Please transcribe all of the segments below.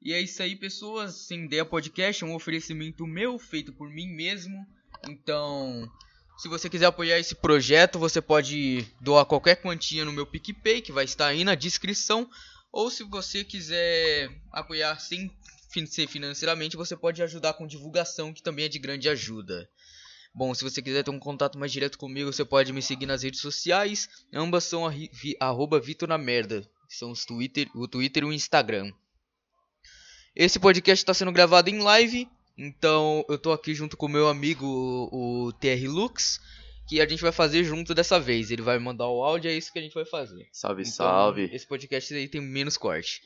E é isso aí, pessoas. Sem ideia podcast é um oferecimento meu, feito por mim mesmo. Então, se você quiser apoiar esse projeto, você pode doar qualquer quantia no meu PicPay, que vai estar aí na descrição. Ou se você quiser apoiar sem financeiramente, você pode ajudar com divulgação, que também é de grande ajuda. Bom, se você quiser ter um contato mais direto comigo, você pode me seguir nas redes sociais. Ambas são arroba Vitor na merda. São os Twitter, o Twitter e o Instagram. Esse podcast está sendo gravado em live. Então eu tô aqui junto com o meu amigo, o TR Lux. Que a gente vai fazer junto dessa vez. Ele vai mandar o áudio, é isso que a gente vai fazer. Salve, então, salve. Esse podcast aí tem menos corte.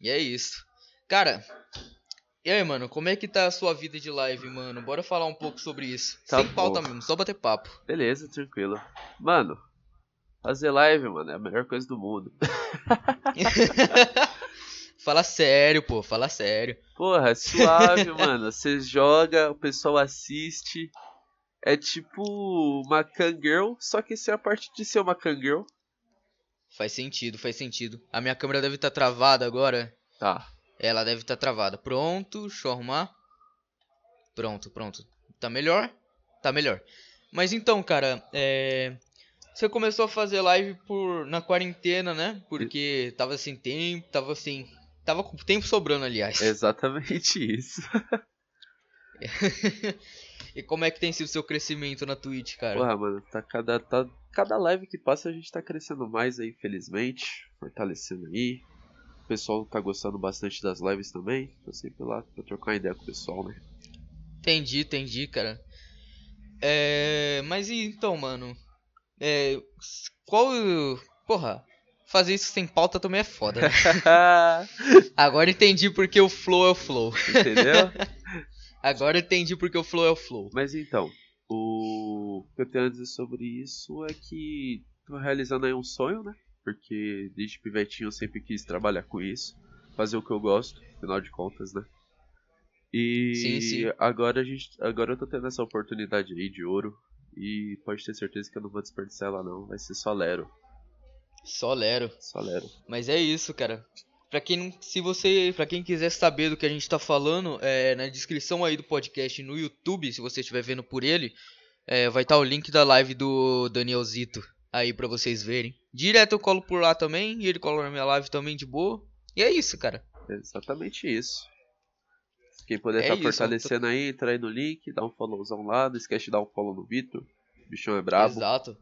E é isso. Cara, e aí, mano, como é que tá a sua vida de live, mano? Bora falar um pouco sobre isso. Tá Sem bom. pauta mesmo, só bater papo. Beleza, tranquilo. Mano, fazer live, mano, é a melhor coisa do mundo. fala sério, pô, fala sério. Porra, é suave, mano. Você joga, o pessoal assiste. É tipo uma Kangirl, só que isso é a parte de ser uma Kangirl. Faz sentido, faz sentido. A minha câmera deve estar tá travada agora. Tá. Ela deve estar tá travada. Pronto, deixa eu arrumar. Pronto, pronto. Tá melhor? Tá melhor. Mas então, cara, é... Você começou a fazer live por na quarentena, né? Porque tava sem tempo, tava assim. Tava com tempo sobrando, aliás. Exatamente isso. e como é que tem sido o seu crescimento na Twitch, cara? Porra, mano, tá cada, tá, cada live que passa a gente tá crescendo mais aí, felizmente. Fortalecendo aí pessoal tá gostando bastante das lives também. Tô sempre lá pra trocar ideia com o pessoal, né? Entendi, entendi, cara. É. Mas e então, mano? É. Qual. Porra, fazer isso sem pauta também é foda, né? Agora entendi porque o flow é o flow. Entendeu? Agora entendi porque o flow é o flow. Mas então, o que eu tenho a dizer sobre isso é que tô realizando aí um sonho, né? porque desde pivetinho eu sempre quis trabalhar com isso, fazer o que eu gosto, afinal de contas, né? E sim, sim. agora a gente, agora eu tô tendo essa oportunidade aí de ouro e pode ter certeza que eu não vou desperdiçar ela não, vai ser só Lero. Só Lero. Só Lero. Mas é isso, cara. Pra quem, se você, para quem quiser saber do que a gente tá falando, é, na descrição aí do podcast no YouTube, se você estiver vendo por ele, é, vai estar tá o link da live do Danielzito aí para vocês verem. Direto eu colo por lá também, e ele cola na minha live também de boa. E é isso, cara. exatamente isso. Quem puder estar é tá fortalecendo tô... aí, entra aí no link, dá um followzão lá, não esquece de dar um follow no Vitor. O bichão é brabo. Exato.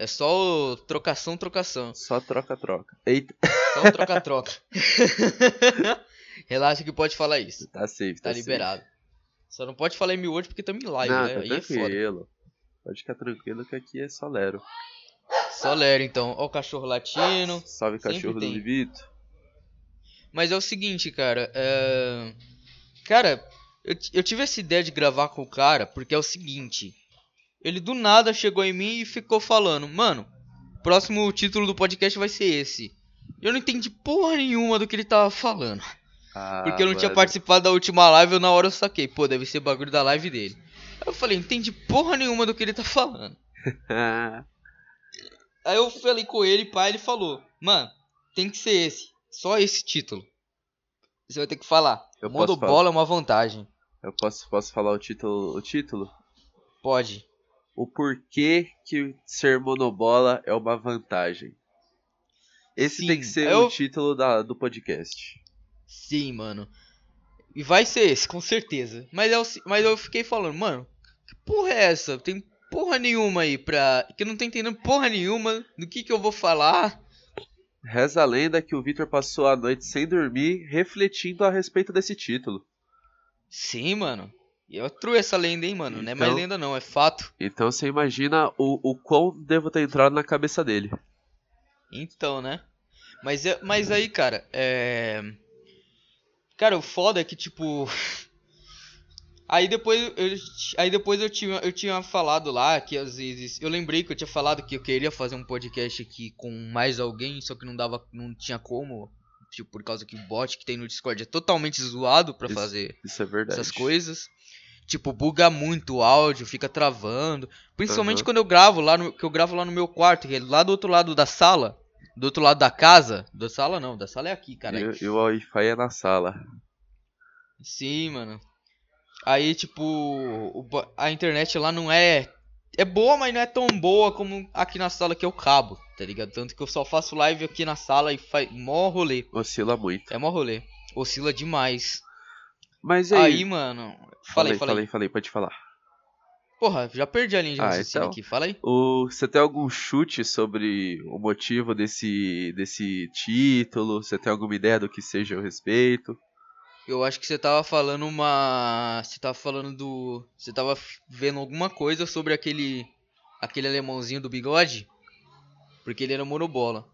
É só trocação, trocação. Só troca-troca. Eita. Só troca-troca. Relaxa que pode falar isso. Tá safe, tá, tá liberado. Safe. Só não pode falar em mil porque estamos em live, não, né? Tá aí tranquilo. É pode ficar tranquilo que aqui é só Lero. Só Lero, então. Ó o cachorro latino. Salve cachorro do Livito. Mas é o seguinte, cara. É... Cara, eu, eu tive essa ideia de gravar com o cara porque é o seguinte. Ele do nada chegou em mim e ficou falando, mano, próximo título do podcast vai ser esse. Eu não entendi porra nenhuma do que ele tava falando. Ah, porque eu não tinha participado da última live, eu na hora eu saquei, pô, deve ser bagulho da live dele. Aí eu falei, entendi porra nenhuma do que ele tá falando. Aí eu falei com ele, pai, ele falou: Mano, tem que ser esse. Só esse título. Você vai ter que falar. Eu Monobola é uma vantagem. Eu posso, posso falar o título, o título? Pode. O porquê que ser monobola é uma vantagem. Esse Sim, tem que ser eu... o título da, do podcast. Sim, mano. E vai ser esse, com certeza. Mas eu, mas eu fiquei falando, mano, que porra é essa? Tem porra nenhuma aí pra. Que eu não tô entendendo porra nenhuma do que que eu vou falar. Reza a lenda que o Victor passou a noite sem dormir, refletindo a respeito desse título. Sim, mano. E eu trouxe essa lenda, hein, mano. Então, não é mais então- lenda, não, é fato. Então você imagina o, o quão devo ter entrado na cabeça dele. Então, né? Mas, mas aí, cara, é. Cara, o foda é que, tipo. Aí depois eu, aí depois eu tinha, eu tinha falado lá que às vezes. Eu lembrei que eu tinha falado que eu queria fazer um podcast aqui com mais alguém, só que não dava. não tinha como. Tipo, por causa que o bot que tem no Discord é totalmente zoado para fazer isso é verdade. essas coisas. Tipo, buga muito o áudio, fica travando. Principalmente uhum. quando eu gravo lá no. Que eu gravo lá no meu quarto, que é lá do outro lado da sala do outro lado da casa. Da sala não, da sala é aqui, cara. E, e o Wi-Fi é na sala. Sim, mano. Aí, tipo, o a internet lá não é. É boa, mas não é tão boa como aqui na sala que eu cabo, tá ligado? Tanto que eu só faço live aqui na sala e faz mó rolê. Oscila muito. É mó rolê. Oscila demais. Mas aí? Aí, mano. Fala aí. falei, falei, pode falar. Porra, já perdi a linha de Ah, raciocínio então. aqui. Fala aí. O, você tem algum chute sobre o motivo desse, desse título? Você tem alguma ideia do que seja o respeito? Eu acho que você tava falando uma. Você tava falando do. Você tava vendo alguma coisa sobre aquele. Aquele alemãozinho do bigode. Porque ele era monobola.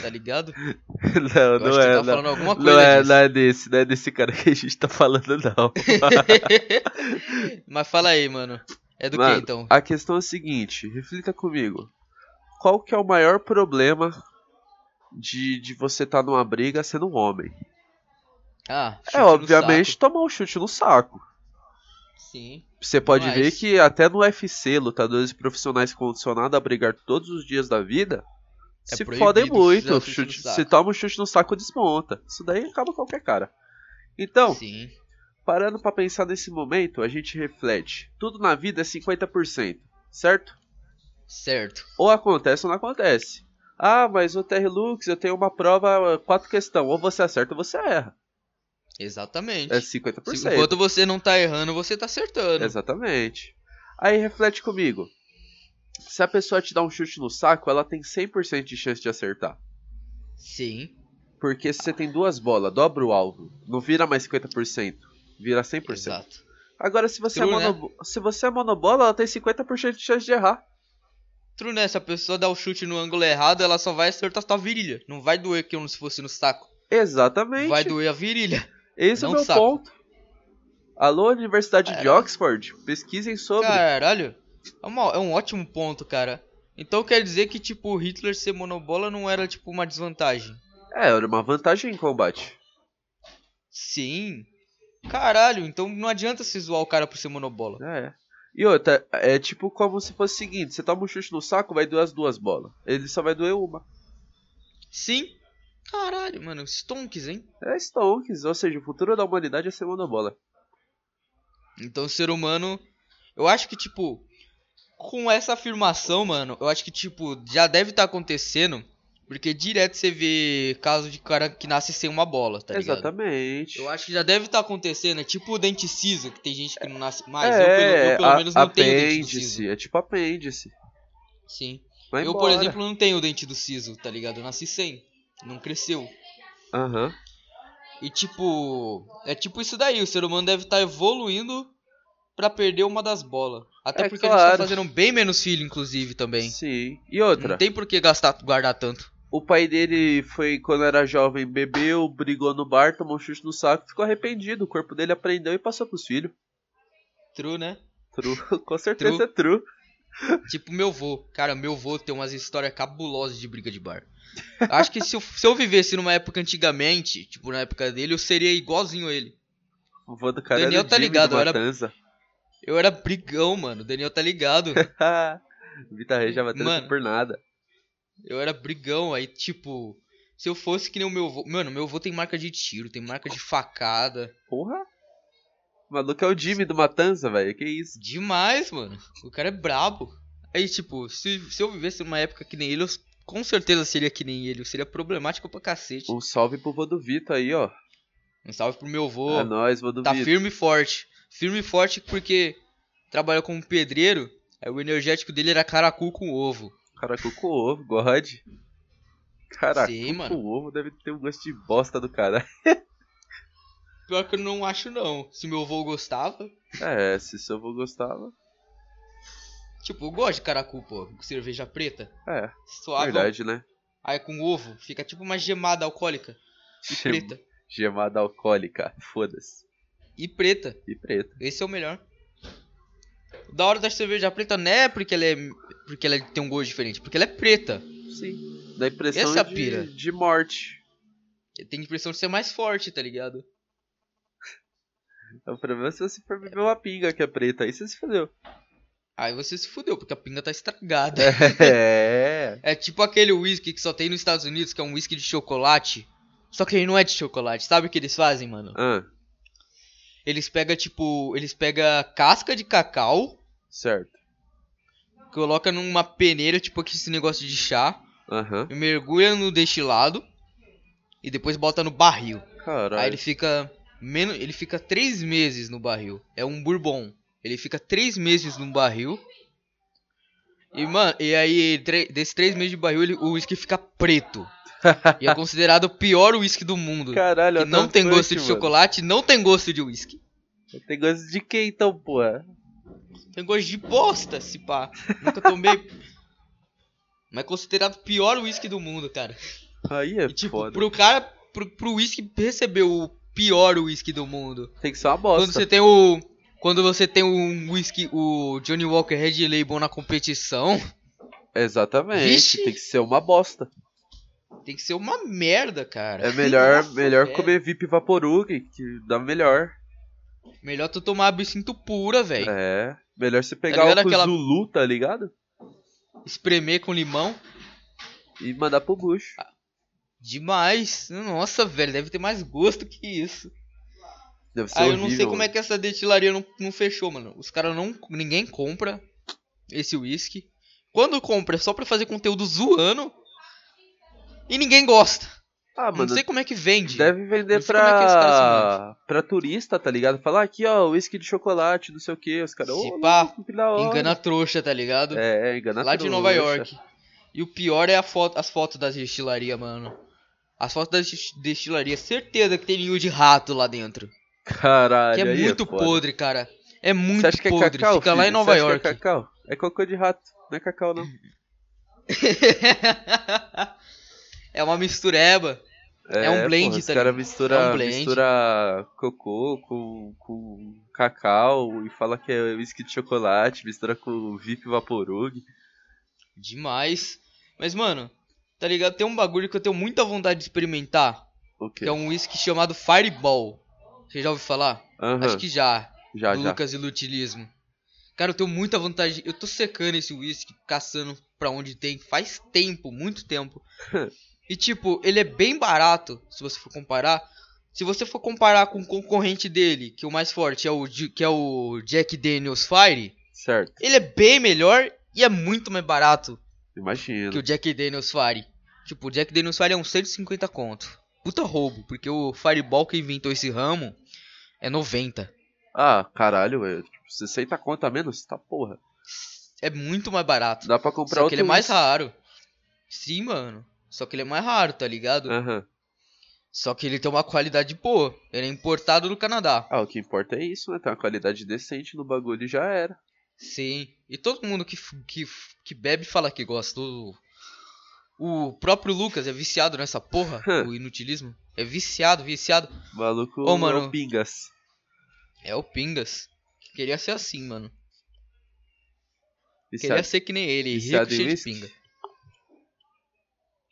Tá ligado? não, não é. tava Não, falando alguma coisa não é, disso. não é desse, não é desse cara que a gente tá falando, não. Mas fala aí, mano. É do Mano, que então? A questão é a seguinte, reflita comigo. Qual que é o maior problema de, de você estar numa briga sendo um homem? Ah, é, obviamente, tomar um chute no saco. Sim. Você pode Mas- ver que até no UFC, lutadores profissionais condicionados a brigar todos os dias da vida, É se fodem muito. chute se toma um chute no saco, desmonta. Isso daí acaba qualquer cara. Então, Sim. parando pra pensar nesse momento, a gente reflete. Tudo na vida é 50%, certo? Certo. Ou acontece ou não acontece. Ah, mas o Terry Lux, eu tenho uma prova, quatro questões. Ou você acerta ou você erra. Exatamente. É Se- 50%. Enquanto você não tá errando, você tá acertando. Exatamente. Aí reflete comigo. Se a pessoa te dá um chute no saco, ela tem 100% de chance de acertar. Sim. Porque se você tem duas bolas, dobra o alvo. Não vira mais 50%. Vira 100%. Exato. Agora, se você, True, é né? mono... se você é monobola, ela tem 50% de chance de errar. True, né? Se a pessoa dá o chute no ângulo errado, ela só vai acertar sua virilha. Não vai doer como se fosse no saco. Exatamente. Vai doer a virilha. Esse é o meu saco. ponto. Alô, Universidade de Caralho. Oxford, pesquisem sobre. Caralho. É, uma- é um ótimo ponto, cara. Então quer dizer que, tipo, Hitler ser monobola não era, tipo, uma desvantagem. É, era uma vantagem em combate. Sim. Caralho, então não adianta se zoar o cara por ser monobola. É. E outra, é tipo como se fosse o seguinte: você toma um chute no saco, vai doer as duas bolas. Ele só vai doer uma. Sim. Caralho, mano. Stonks, hein? É Stonks, ou seja, o futuro da humanidade é ser monobola. Então o ser humano. Eu acho que, tipo. Com essa afirmação, mano, eu acho que, tipo, já deve estar acontecendo. Porque direto você vê caso de cara que nasce sem uma bola, tá ligado? Exatamente. Eu acho que já deve estar acontecendo. É tipo o dente ciso, que tem gente que não nasce mais. eu, é, pelo, eu, pelo a- menos, não tenho dente apêndice, é tipo apêndice. Sim. Vai eu, por embora. exemplo, não tenho o dente do siso, tá ligado? Eu nasci sem. Não cresceu. Aham. E tipo, é tipo isso daí, o ser humano deve estar evoluindo pra perder uma das bolas. Até É porque claro. tá fazendo bem menos filho, inclusive, também. Sim. E outra, Não tem por que gastar, guardar tanto. o pai dele foi, quando era jovem, bebeu, brigou no bar, tomou um chute no saco, ficou arrependido. O corpo dele aprendeu e passou pros filhos. True, né? True. Com certeza é true. Tipo meu vô. Cara, meu vô tem umas histórias cabulosas de briga de bar. Acho que se eu, se eu vivesse numa época antigamente, tipo na época dele, eu seria igualzinho a ele. O vô do cara Daniel tá ligado, do eu era-. Eu era brigão, mano. O Daniel tá ligado. Vitor Reis já bateu Mano. por nada. Eu era brigão, aí tipo. Se eu fosse que nem o meu vô. Mano, meu vô tem marca de tiro, tem marca de facada. Porra. O maluco é o Jimmy do Matanza, velho. Que isso? Demais, mano. O cara é brabo. Aí, tipo, se, se eu vivesse numa época que nem ele, eu com certeza seria que nem ele. Eu seria problemático pra cacete. Um salve pro vô do Vitor aí, ó. Um salve pro meu vô. É nóis, vô do tá Vitor. firme e forte. Firme e forte porque trabalhou como pedreiro. Aí o energético dele era caracu com ovo. Caracu com ovo, God. Caracu Sim, com ovo deve ter um gosto de bosta do cara. Pior que eu não acho, não. Se meu avô gostava. É, se seu avô gostava. Tipo, eu gosto de caracu, pô. Com cerveja preta. É, Suave. verdade, né? Aí com ovo. Fica tipo uma gemada alcoólica. Gem- preta. Gemada alcoólica. Foda-se. E preta. E preta. Esse é o melhor. Da hora da cerveja preta não é porque ela é. Porque ela tem um gosto diferente. Porque ela é preta. Sim. Dá impressão Essa é a de, pira. de morte. Tem a impressão de ser mais forte, tá ligado? O problema é se você for beber uma pinga que é preta. Aí você se fodeu. Aí você se fudeu, porque a pinga tá estragada. É. É tipo aquele whisky que só tem nos Estados Unidos, que é um whisky de chocolate. Só que ele não é de chocolate. Sabe o que eles fazem, mano? Ah, Eles pegam, tipo, eles pegam casca de cacau, certo. coloca numa peneira, tipo esse negócio de chá, e mergulha no destilado e depois bota no barril. Caralho. Aí ele fica menos, ele fica três meses no barril. É um bourbon. Ele fica três meses no barril. E mano, e aí desses três meses de barril ele- o uísque fica preto. e é considerado o pior uísque do mundo. Caralho, que não tem gosto de mano? chocolate, não tem gosto de uísque. Tem gosto de quem então, porra? Tem gosto de bosta, se pá. Nunca tomei. Mas é considerado o pior uísque do mundo, cara. Aí é E tipo, foda. pro cara, pro, pro uísque receber o pior uísque do mundo. Tem que ser uma Quando bosta. você tem o. Quando você tem um whisky, o Johnny Walker Red Label na competição, Exatamente. Vixe. Tem que ser uma bosta. tem que ser uma merda, cara. É melhor, Nossa, melhor velho. comer VIP Vaporug, que dá melhor. Melhor tu tomar absinto pura, velho. É. Melhor você pegar ligado o aquela- Zulu, tá ligado? Espremer com limão. E mandar pro bucho. Demais. Nossa, velho, deve ter mais gosto que isso. Deve ser Ah, eu horrível. não sei como é que essa destilaria não, não fechou, mano. Os caras não. Ninguém compra esse whisky. Quando compra é só pra fazer conteúdo zoando. E ninguém gosta. Ah, não mano, sei como é que vende. deve vender Não é que esse pra... pra turista, tá ligado? Falar aqui, ó, whisky de chocolate, não sei o que. Os caras, ô, pá. Engana trouxa, tá ligado? É, é, engana Lá de trouxa. Nova York. E o pior é a foto, as fotos das destilarias, mano. As fotos das des- destilarias, certeza que tem ninho de rato lá dentro. Caralho, Que é aí muito foda. podre, cara. É muito Você acha que é podre. cacau, Fica lá em filho? Nova York. é cacau? É cocô de rato, não é cacau não. é uma mistureba. É um blend, porra, tá cara mistura, É um blend. mistura cocô com, com cacau e fala que é whisky de chocolate, mistura com VIP Vaporug. Demais. Mas, mano, tá ligado? Tem um bagulho que eu tenho muita vontade de experimentar. O quê? Que é um whisky chamado Fireball. Você já ouviu falar? Aham, Acho que já. já, do já. Lucas Ilutilismo. Cara, eu tenho muita vontade. Eu tô secando esse whisky, caçando pra onde tem faz tempo, muito tempo. e tipo, ele é bem barato, se você for comparar. Se você for comparar com o concorrente dele, que o mais forte é o, que é o Jack Daniels Fire, Certo, ele é bem melhor e é muito mais barato imagino. que o Jack Daniels Fire. Tipo, o Jack Daniels Fire é uns 150 conto. Puta roubo, porque o Fireball que inventou esse ramo é 90. Ah, caralho, velho. Tipo, 60 conto a menos? Tá porra. É muito mais barato. Dá pra comprar Só outro que ele é mais raro. Sim, mano. Só que ele é mais raro, tá ligado? Aham. Só que ele tem uma qualidade boa. Ele é importado do Canadá. Ah, o que importa é isso, né? Tem uma qualidade decente no bagulho e já era. Sim. E todo mundo que, que, que bebe fala que gosta. O, o próprio Lucas é viciado nessa porra. o inutilismo. É viciado, viciado. O maluco Ô, é mano. o Pingas. É o Pingas. Queria ser assim, mano. Viciado. Queria ser que nem ele. Rico viciado e em cheio de whisky? pinga.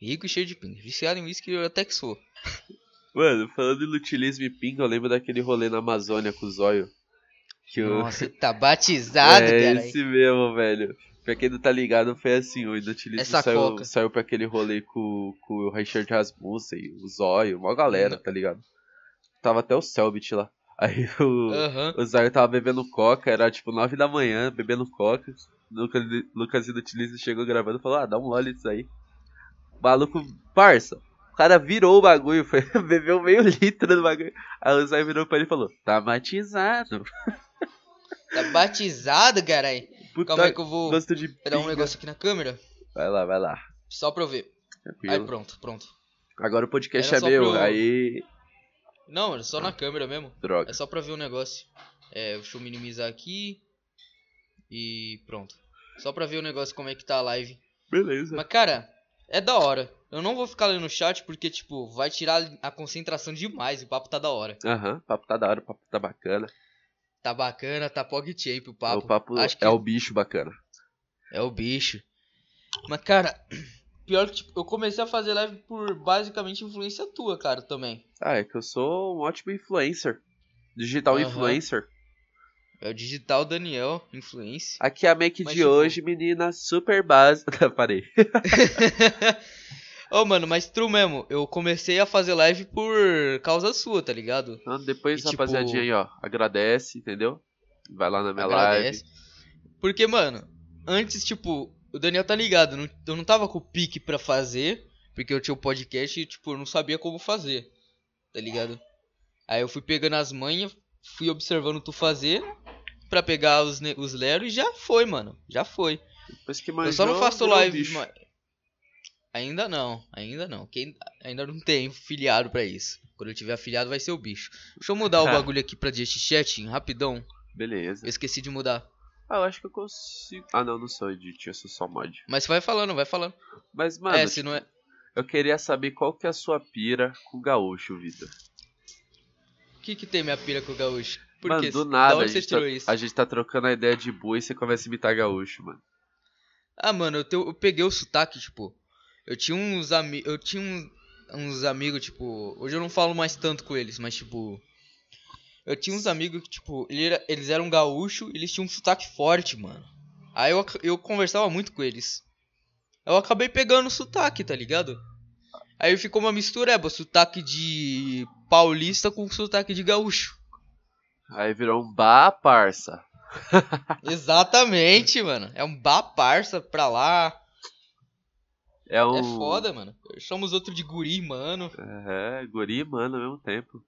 Rico e cheio de pinga. Viciado em whisky eu até que sou. Mano, falando em lutilismo e pinga, eu lembro daquele rolê na Amazônia com o Zóio. Que o... Nossa, tá batizado, é cara. esse mesmo, velho. Pra quem não tá ligado, foi assim, o Inutilismo saiu, coca. saiu pra aquele rolê com, com o Richard Rasmussen, o Zóio, uma galera, Hum. tá ligado? Tava até o Selbit lá. Aí o, Aham. o Zóio tava bebendo coca, era tipo 9 da manhã, bebendo coca. Lucas, Lucas Inutilismo chegou gravando e falou, ah, dá um lole disso aí. Maluco, parça, o cara virou o bagulho, foi, bebeu meio litro do bagulho. Aí o Zóio virou pra ele e falou, tá matizado. Tá batizado, carai. Puta Calma aí que eu vou gosto de dar um negócio aqui na câmera. Vai lá, vai lá. Só pra eu ver. Aí Tranquilo. pronto, pronto. Agora o podcast Era é meu, pro- aí. Não, é só na câmera mesmo. Droga. É só pra ver o negócio. É, deixa eu minimizar aqui. E pronto. Só pra ver o negócio como é que tá a live. Beleza. Mas cara, é da hora. Eu não vou ficar lendo o chat porque, tipo, vai tirar a concentração demais. O papo tá da hora. Aham, o papo tá da hora, o papo tá bacana. Tá bacana, tá PogChamp o papo. o papo Acho é o bicho bacana. É o bicho. Mas, cara, pior que, tipo, eu comecei a fazer live por basicamente influência tua, cara, também. Ah, é que eu sou um ótimo influencer. Digital Aham. influencer. É o digital Daniel, influência. Aqui é a make Mas, de tipo- hoje, menina, super básica. Parei. Ô, mano, mas true mesmo, eu comecei a fazer live por causa sua, tá ligado? Então, depois, E, tipo- rapaziadinha aí, ó, agradece, entendeu? Vai lá na minha Agradece. live. Porque, mano, antes, tipo, o Daniel tá ligado, não- eu não tava com o pique pra fazer, porque eu tinha o podcast e, tipo, eu não sabia como fazer, tá ligado? Aí eu fui pegando as manhas, fui observando tu fazer, pra pegar os, os Lero e já foi, mano, já foi. Depois que eu só não manjou, faço live, bicho. Ainda não, ainda não, quem ainda não tem filiado pra isso. Quando eu tiver afiliado vai ser o bicho. Deixa eu mudar o bagulho aqui pra Just Chatting, rapidão. Beleza. Eu esqueci de mudar. Ah, eu acho que eu consigo. Ah, não, não sou edit, eu sou só mod. Mas vai falando, vai falando. Mas, mano, é, se não é. eu queria saber qual que é a sua pira com gaúcho, Vitor. O que, que tem minha pira com o gaúcho? Por Mano, quê? do Da nada, a onde você tá, tirou isso? a gente tá trocando a ideia de boa e você começa a imitar gaúcho, mano. Ah, mano, eu, te- eu peguei o sotaque, tipo. Eu tinha uns amigos. Eu tinha uns, uns amigos, tipo. Hoje eu não falo mais tanto com eles, mas tipo. Eu tinha uns amigos que, tipo, ele era- eles eram gaúcho e eles tinham um sotaque forte, mano. Aí eu, eu conversava muito com eles. Eu acabei pegando o sotaque, tá ligado? Aí ficou uma mistureba, sotaque de paulista com sotaque de gaúcho. Aí virou um bah, parça. Exatamente, mano. É um bar parça pra lá. É um. É foda, mano. Eu chamo os outros de guri, mano. É, guri, mano, ao mesmo tempo.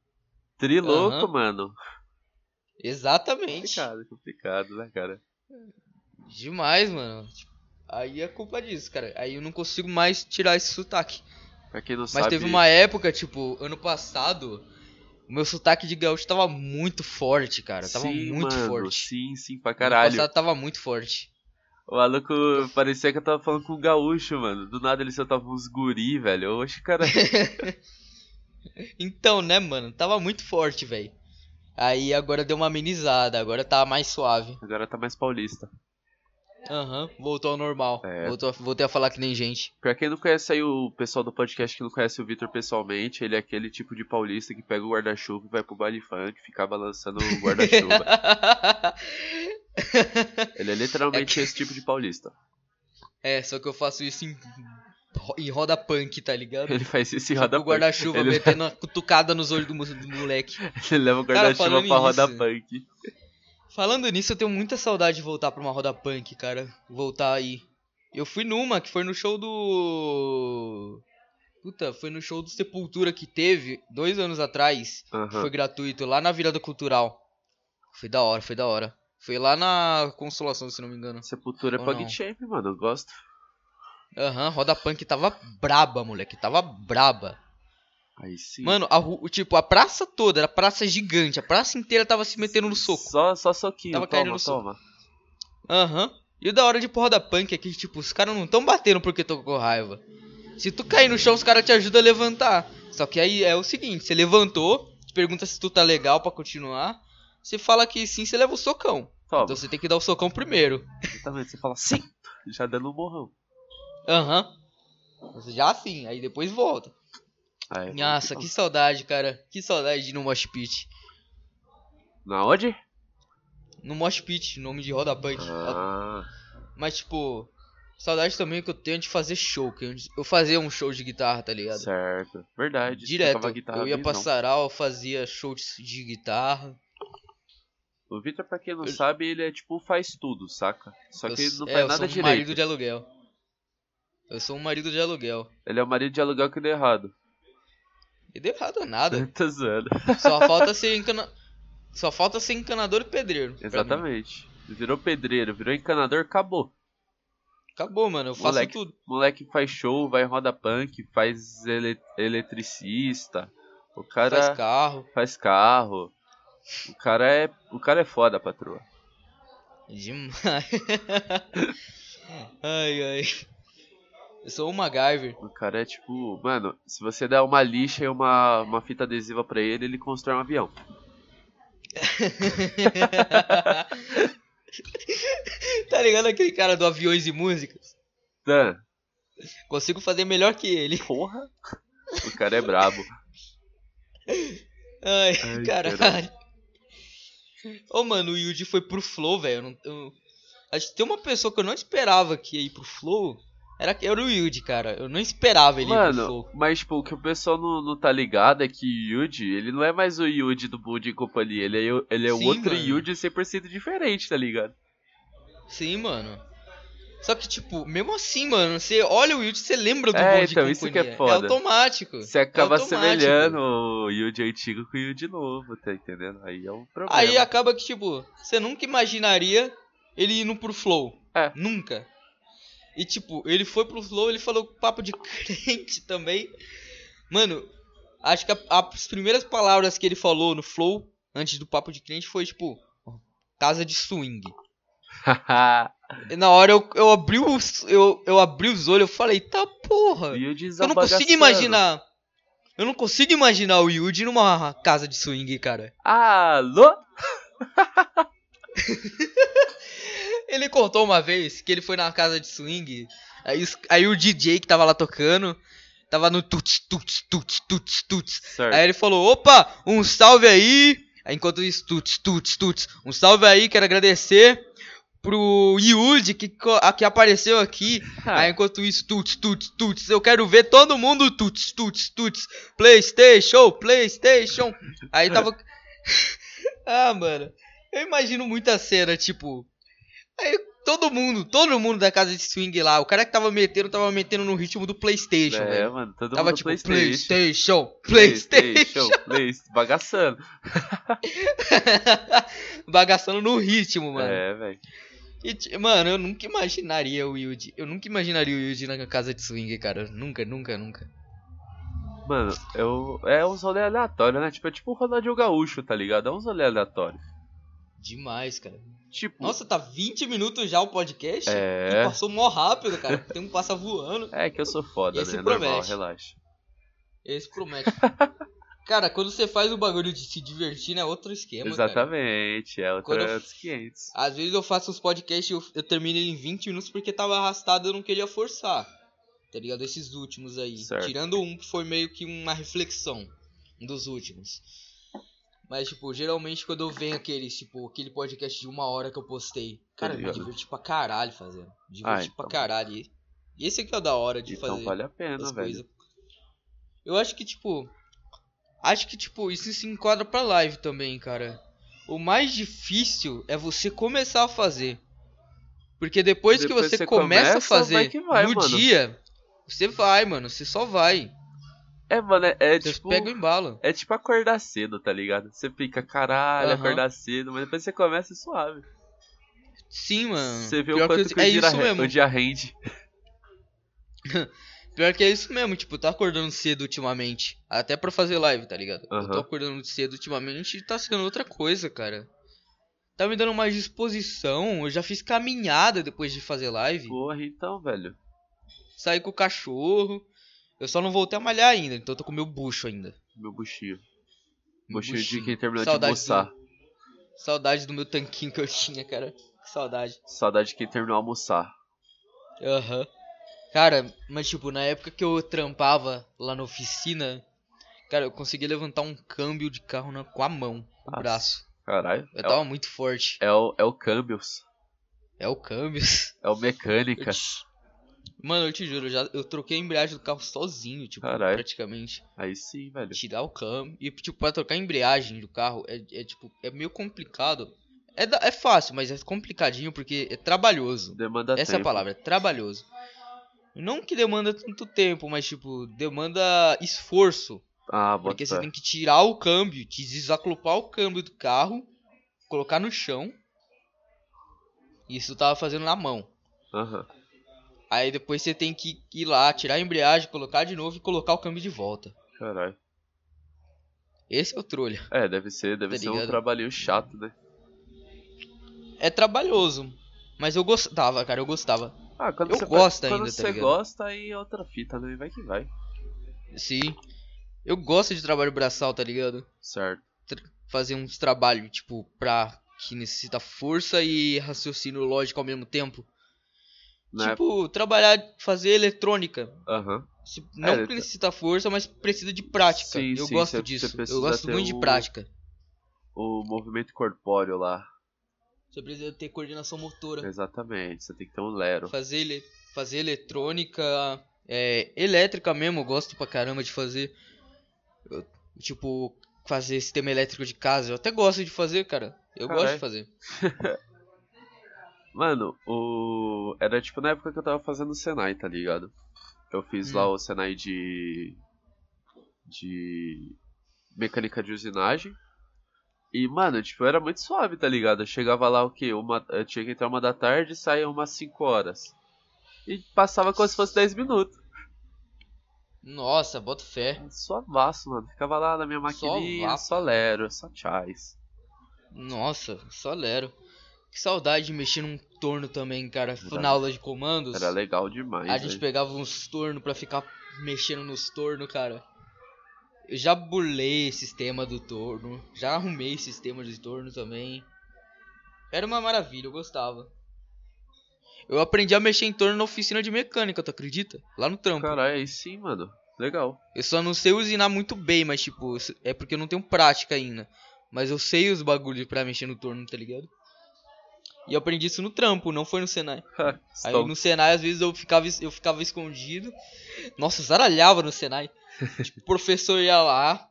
Trilouco, Aham. mano. Exatamente. Complicado, complicado, né, cara? Demais, mano. Aí é culpa disso, cara. Aí eu não consigo mais tirar esse sotaque. Pra quem não Mas sabe. teve uma época, tipo, ano passado, o meu sotaque de gaúcho tava muito forte, cara. Tava sim, muito mano, forte. Sim, sim, pra Ano caralho. passado tava muito forte. O maluco parecia que eu tava falando com um gaúcho, mano. Do nada ele soltava uns guri, velho. Oxe, cara. Então, né, mano? Tava muito forte, velho. Aí agora deu uma amenizada, agora tá mais suave. Agora tá mais paulista. Aham, voltou ao normal. É. Voltou, a- voltei a falar que nem gente. Pra quem não conhece aí o pessoal do podcast que não conhece o Vitor pessoalmente, ele é aquele tipo de paulista que pega o guarda-chuva e vai pro baile funk, fica balançando o guarda-chuva. ele é literalmente esse tipo de paulista. é, só que eu faço isso em, em roda punk, tá ligado? Ele faz isso em roda o guarda-chuva Ele- metendo uma cutucada nos olhos do, do moleque. punk. Ele leva o guarda-chuva pra roda nisso- punk. Falando nisso, eu tenho muita saudade de voltar pra uma roda punk, cara. Voltar aí. Eu fui numa, que foi no show do. Puta, foi no show do Sepultura que teve dois anos atrás. Aham. Foi gratuito, lá na Virada Cultural. Foi da hora, foi da hora. Foi lá na Consolação, se não me engano. Sepultura é Ou não. champ, mano. Eu gosto. Aham, roda punk tava braba, moleque. Tava braba. Aí sim. Mano, a, ru- tipo, a praça toda, era praça gigante. A praça inteira tava se metendo no soco. Só, só soquinho, Tava toma, caindo no soco. toma. Aham. E o da hora de porra da punk é que, tipo, os caras não tão batendo porque tô com raiva. Se tu cair no chão, os caras te ajudam a levantar. Só que aí é o seguinte, você levantou, te pergunta se tu tá legal pra continuar. Você fala que sim, você leva o socão. Toma. Então você tem que dar o socão primeiro. Exatamente. Você fala sim, já dando um morrão. Aham. Você Já assim, aí depois volta. Aí, Nossa, que saudade, cara. Que saudade de ir no Mosh Pit. Na onde? No Mosh Pit, nome de roda punk. Ah, Mas, tipo, saudade também que eu tenho de fazer show. Que eu- fazia um show de guitarra, tá ligado? certo. Verdade. Direto. Eu ia pra não. sarau, fazia show de, de guitarra. O Victor, pra quem não Eu- sabe, ele é tipo faz tudo, saca? Só Eu que ele não é, faz eu nada sou um direito. marido de aluguel. Eu sou um marido de aluguel. Ele é o marido de aluguel que deu errado. E deu errado nada. Tô zoando. Só falta ser encana... Só falta ser encanador e pedreiro. Exatamente. Virou pedreiro, virou encanador, acabou. Acabou, mano. Eu faço Moleque. tudo. Moleque faz show, vai roda punk, faz ele- eletricista. O cara Faz carro. faz carro. O cara é, o cara é foda, patroa. Demais. ai, ai. Eu sou um MacGyver. O cara é tipo, mano, se você der uma lixa e uma, uma fita adesiva pra ele, ele constrói um avião. tá ligado aquele cara do Aviões e Músicas? Dan, Consigo fazer melhor que ele. porra. O cara é brabo. Ai, Ai, caralho. caralho. Ô, mano, o Yuji foi pro Flow, velho. eu tem uma pessoa que eu não esperava que ia ir pro Flow. Era, era o Yuji, cara. Eu não esperava ele ir pro Mano, Flow. mas tipo, o que o pessoal não, não tá ligado é que o Yuji, ele não é mais o Yuji do Bud e companhia, ele é, o- ele é Sim, outro mano. Yuji 100% diferente, tá ligado? Sim, mano. Só que, tipo, mesmo assim, mano, você olha o Yuji, você lembra do É, Bond então, isso que é companhia. foda. automático. Você acaba é automático. assemelhando o Yuji antigo com o Yuji novo, tá entendendo? Aí é um problema. Aí acaba que, tipo, você nunca imaginaria ele indo pro Flow. É. Nunca. E, tipo, ele foi pro Flow, ele falou papo de crente também. Mano, acho que a- as primeiras palavras que ele falou no Flow, antes do papo de crente, foi, tipo, casa de swing. E na hora eu, eu abri os eu, eu abri os olhos, eu falei, tá porra. Eu não consigo imaginar. Eu não consigo imaginar o Yuji numa casa de swing, cara. Alô? Ele contou uma vez que ele foi na casa de swing. Aí, aí o DJ que tava lá tocando tava no tuts, tuts, tuts, tuts, tuts. Certo. Aí ele falou: opa, um salve aí. Aí enquanto isso, tuts, tuts, tuts. Um salve aí, quero agradecer pro Yuji que, que apareceu aqui. Ah, Aí enquanto isso, tuts, tuts, tuts. Eu quero ver todo mundo tuts, tuts, tuts. PlayStation, PlayStation. Aí tava. ah, mano. Eu imagino muita cena, tipo. Aí todo mundo, todo mundo da casa de swing lá. O cara que tava metendo, tava metendo no ritmo do PlayStation, é, velho. mano, todo Tava mundo tipo PlayStation. PlayStation, PlayStation. Play- bagaçando. Bagaçando no ritmo, mano. É, velho. E, mano, eu nunca imaginaria o Yuji. Eu nunca imaginaria o Yuji na casa de swing, cara. Nunca, nunca, nunca. Mano, eu, é uns rolê aleatórios, né? Tipo, é tipo o Ronaldinho Gaúcho, tá ligado? É uns rolê aleatórios. Demais, cara. Tipo, Nossa, tá 20 minutos já o podcast? É. E passou mó rápido, cara. O tempo passa voando. é que eu sou foda, Esse né? Normal, promete. relaxa. Esse promete. cara, quando você faz o bagulho de se divertir, né? É outro esquema, cara. Exatamente, é Quando outra, eu- outros 500. Às vezes eu faço os podcasts e eu, eu termino ele em 20 minutos porque tava arrastado eu não queria forçar. Tá ligado? Esses últimos aí. Certo. Tirando um que foi meio que uma reflexão. Um dos últimos. Mas, tipo, geralmente quando eu venho aqueles, tipo, aquele podcast de uma hora que eu postei. Cara, eu me ligado. diverti pra caralho fazendo. Me diverti Ah, pra então. caralho. E esse aqui é o da hora de Então fazer vale a pena, velho. coisas. Eu acho que, tipo. Acho que, tipo, isso se enquadra pra live também, cara. O mais difícil é você começar a fazer. Porque depois, que Depois você, você começa, começa, a fazer vai que vai, no mano. dia, você vai, mano. Você só vai. É, mano, é, é Você tipo. pega o embalo. É tipo acordar cedo, tá ligado? Você fica, caralho, Aham. acordar cedo, mas depois você começa suave. Sim, mano. Você vê Pior o quanto que, que, é dia, isso mesmo. o dia rende. Pior que é isso mesmo, tipo, tá acordando cedo ultimamente. Até pra fazer live, tá ligado? Eu tô acordando cedo ultimamente e tá sendo outra coisa, cara. Tá me dando mais disposição. Eu já fiz caminhada depois de fazer live. Porra, então, velho. Saí com o cachorro. Eu só não voltei a malhar ainda, então eu tô com meu bucho ainda. Meu buchinho. Buchinho de quem terminou Saudade de almoçar. Saudade do meu tanquinho que eu tinha, cara. Que saudade. Saudade de quem terminou de almoçar. Aham. Cara, mas tipo, na época que eu trampava lá na oficina, cara, eu conseguia levantar um câmbio de carro na, com a mão, com o braço. Caralho. Eu É, tava o, muito forte. é, o, é o câmbios. É o câmbio. É o Eu mecânica. te- Mano, eu te juro, eu, já, eu troquei a embreagem do carro sozinho, tipo, Caralho. praticamente. Aí sim, velho. Tirar o câmbio. E, tipo, pra trocar a embreagem do carro é, é tipo, é meio complicado. É, é fácil, mas é complicadinho porque é trabalhoso. Demanda Essa é a tempo. palavra, é trabalhoso. Não que demanda tanto tempo, mas tipo, demanda esforço. Ah, Porque você tem que tirar o câmbio, te desacoplar o câmbio do carro, colocar no chão. Isso eu tava fazendo na mão. Aham. Aí depois você tem que ir lá, tirar a embreagem, colocar de novo e colocar o câmbio de volta. Caralho. Esse é o trolha. É, deve ser, deve Tá ser um ligado? trabalhinho chato, né? É trabalhoso. Mas eu gostava, cara, eu gostava. Ah, quando Eu você gosto quando ainda, tá você ligado? gosta, aí é outra fita, né? Vai que vai. Sim. Eu gosto de trabalho braçal, tá ligado? Certo. fazer uns trabalhos, tipo, pra que necessita força e raciocínio lógico ao mesmo tempo. Né? Tipo, trabalhar, fazer eletrônica. Aham. Se- Não É, que necessita força, mas precisa de prática. Sim, eu sim, gosto cê- disso. cê Eu gosto muito de o- prática. o movimento corpóreo lá. Você precisa ter coordenação motora. Exatamente, você tem que ter um lero. Fazer, ele... fazer eletrônica, é, elétrica mesmo, eu gosto pra caramba de fazer. Eu, tipo, fazer sistema elétrico de casa. Eu até gosto de fazer, cara. Eu gosto de fazer. Mano, o. Era tipo na época que eu tava fazendo o Senai, tá ligado? Eu fiz Hum. lá o Senai de. de. mecânica de usinagem. E, mano, tipo, era muito suave, tá ligado? Eu chegava lá o quê? Uma... Eu tinha que entrar uma da tarde e saía umas 5 horas. E passava como se fosse 10 minutos. Nossa, bota fé. Suavaço, mano. Ficava lá na minha maquininha, vapo. só lero, só chais. Nossa, só lero. Que saudade de mexer num torno também, cara. Era- Na aula de comandos. Era legal demais. A gente pegava uns tornos pra ficar mexendo nos tornos, cara. Eu já burlei sistema do torno. Já arrumei sistema de torno também. Era uma maravilha, eu gostava. Eu aprendi a mexer em torno na oficina de mecânica, tu acredita? Lá no trampo. Caralho, aí sim, mano. Legal. Eu só não sei usinar muito bem, mas tipo, é porque eu não tenho prática ainda. Mas eu sei os bagulhos pra mexer no torno, tá ligado? E eu aprendi isso no trampo, não foi no Senai. Aí no Senai, às vezes, eu ficava, eu ficava escondido. Nossa, zaralhava no Senai. O professor ia lá.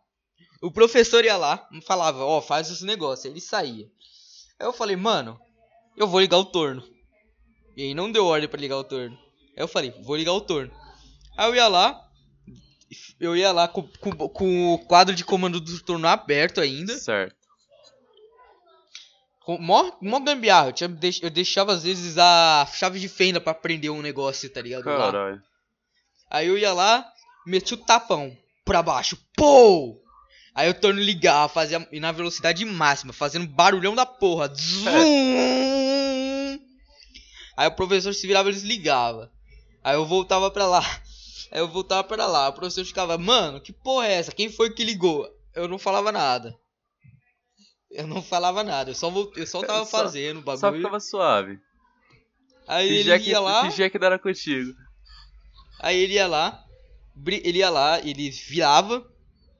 O professor ia lá falava, ó, faz esse negócio. Aí ele saía. Aí eu falei, mano, eu vou ligar o torno. E aí não deu ordem pra ligar o torno. Aí eu falei, vou ligar o torno. Aí eu ia lá. Eu ia lá com, com, com o quadro de comando do torno aberto ainda. certo. Com mó, mó gambiarra. Eu, tinha, eu deixava às vezes a chave de fenda pra prender um negócio, tá ligado? Lá. Caralho. Aí eu ia lá, meti o tapão pra baixo. Pô! Aí o torno ligava, fazia e na velocidade máxima, fazendo barulhão da porra. Zum! Aí o professor se virava e desligava. Aí eu voltava pra lá. Aí eu voltava pra lá. O professor ficava, mano, que porra é essa? Quem foi que ligou? Eu não falava nada. Eu não falava nada, eu só, volt... eu só tava Só- fazendo o bagulho. Só ficava suave. Aí Fingia ele que, ia lá. fingia que não era contigo. Aí ele ia lá, ele ia lá, ele virava,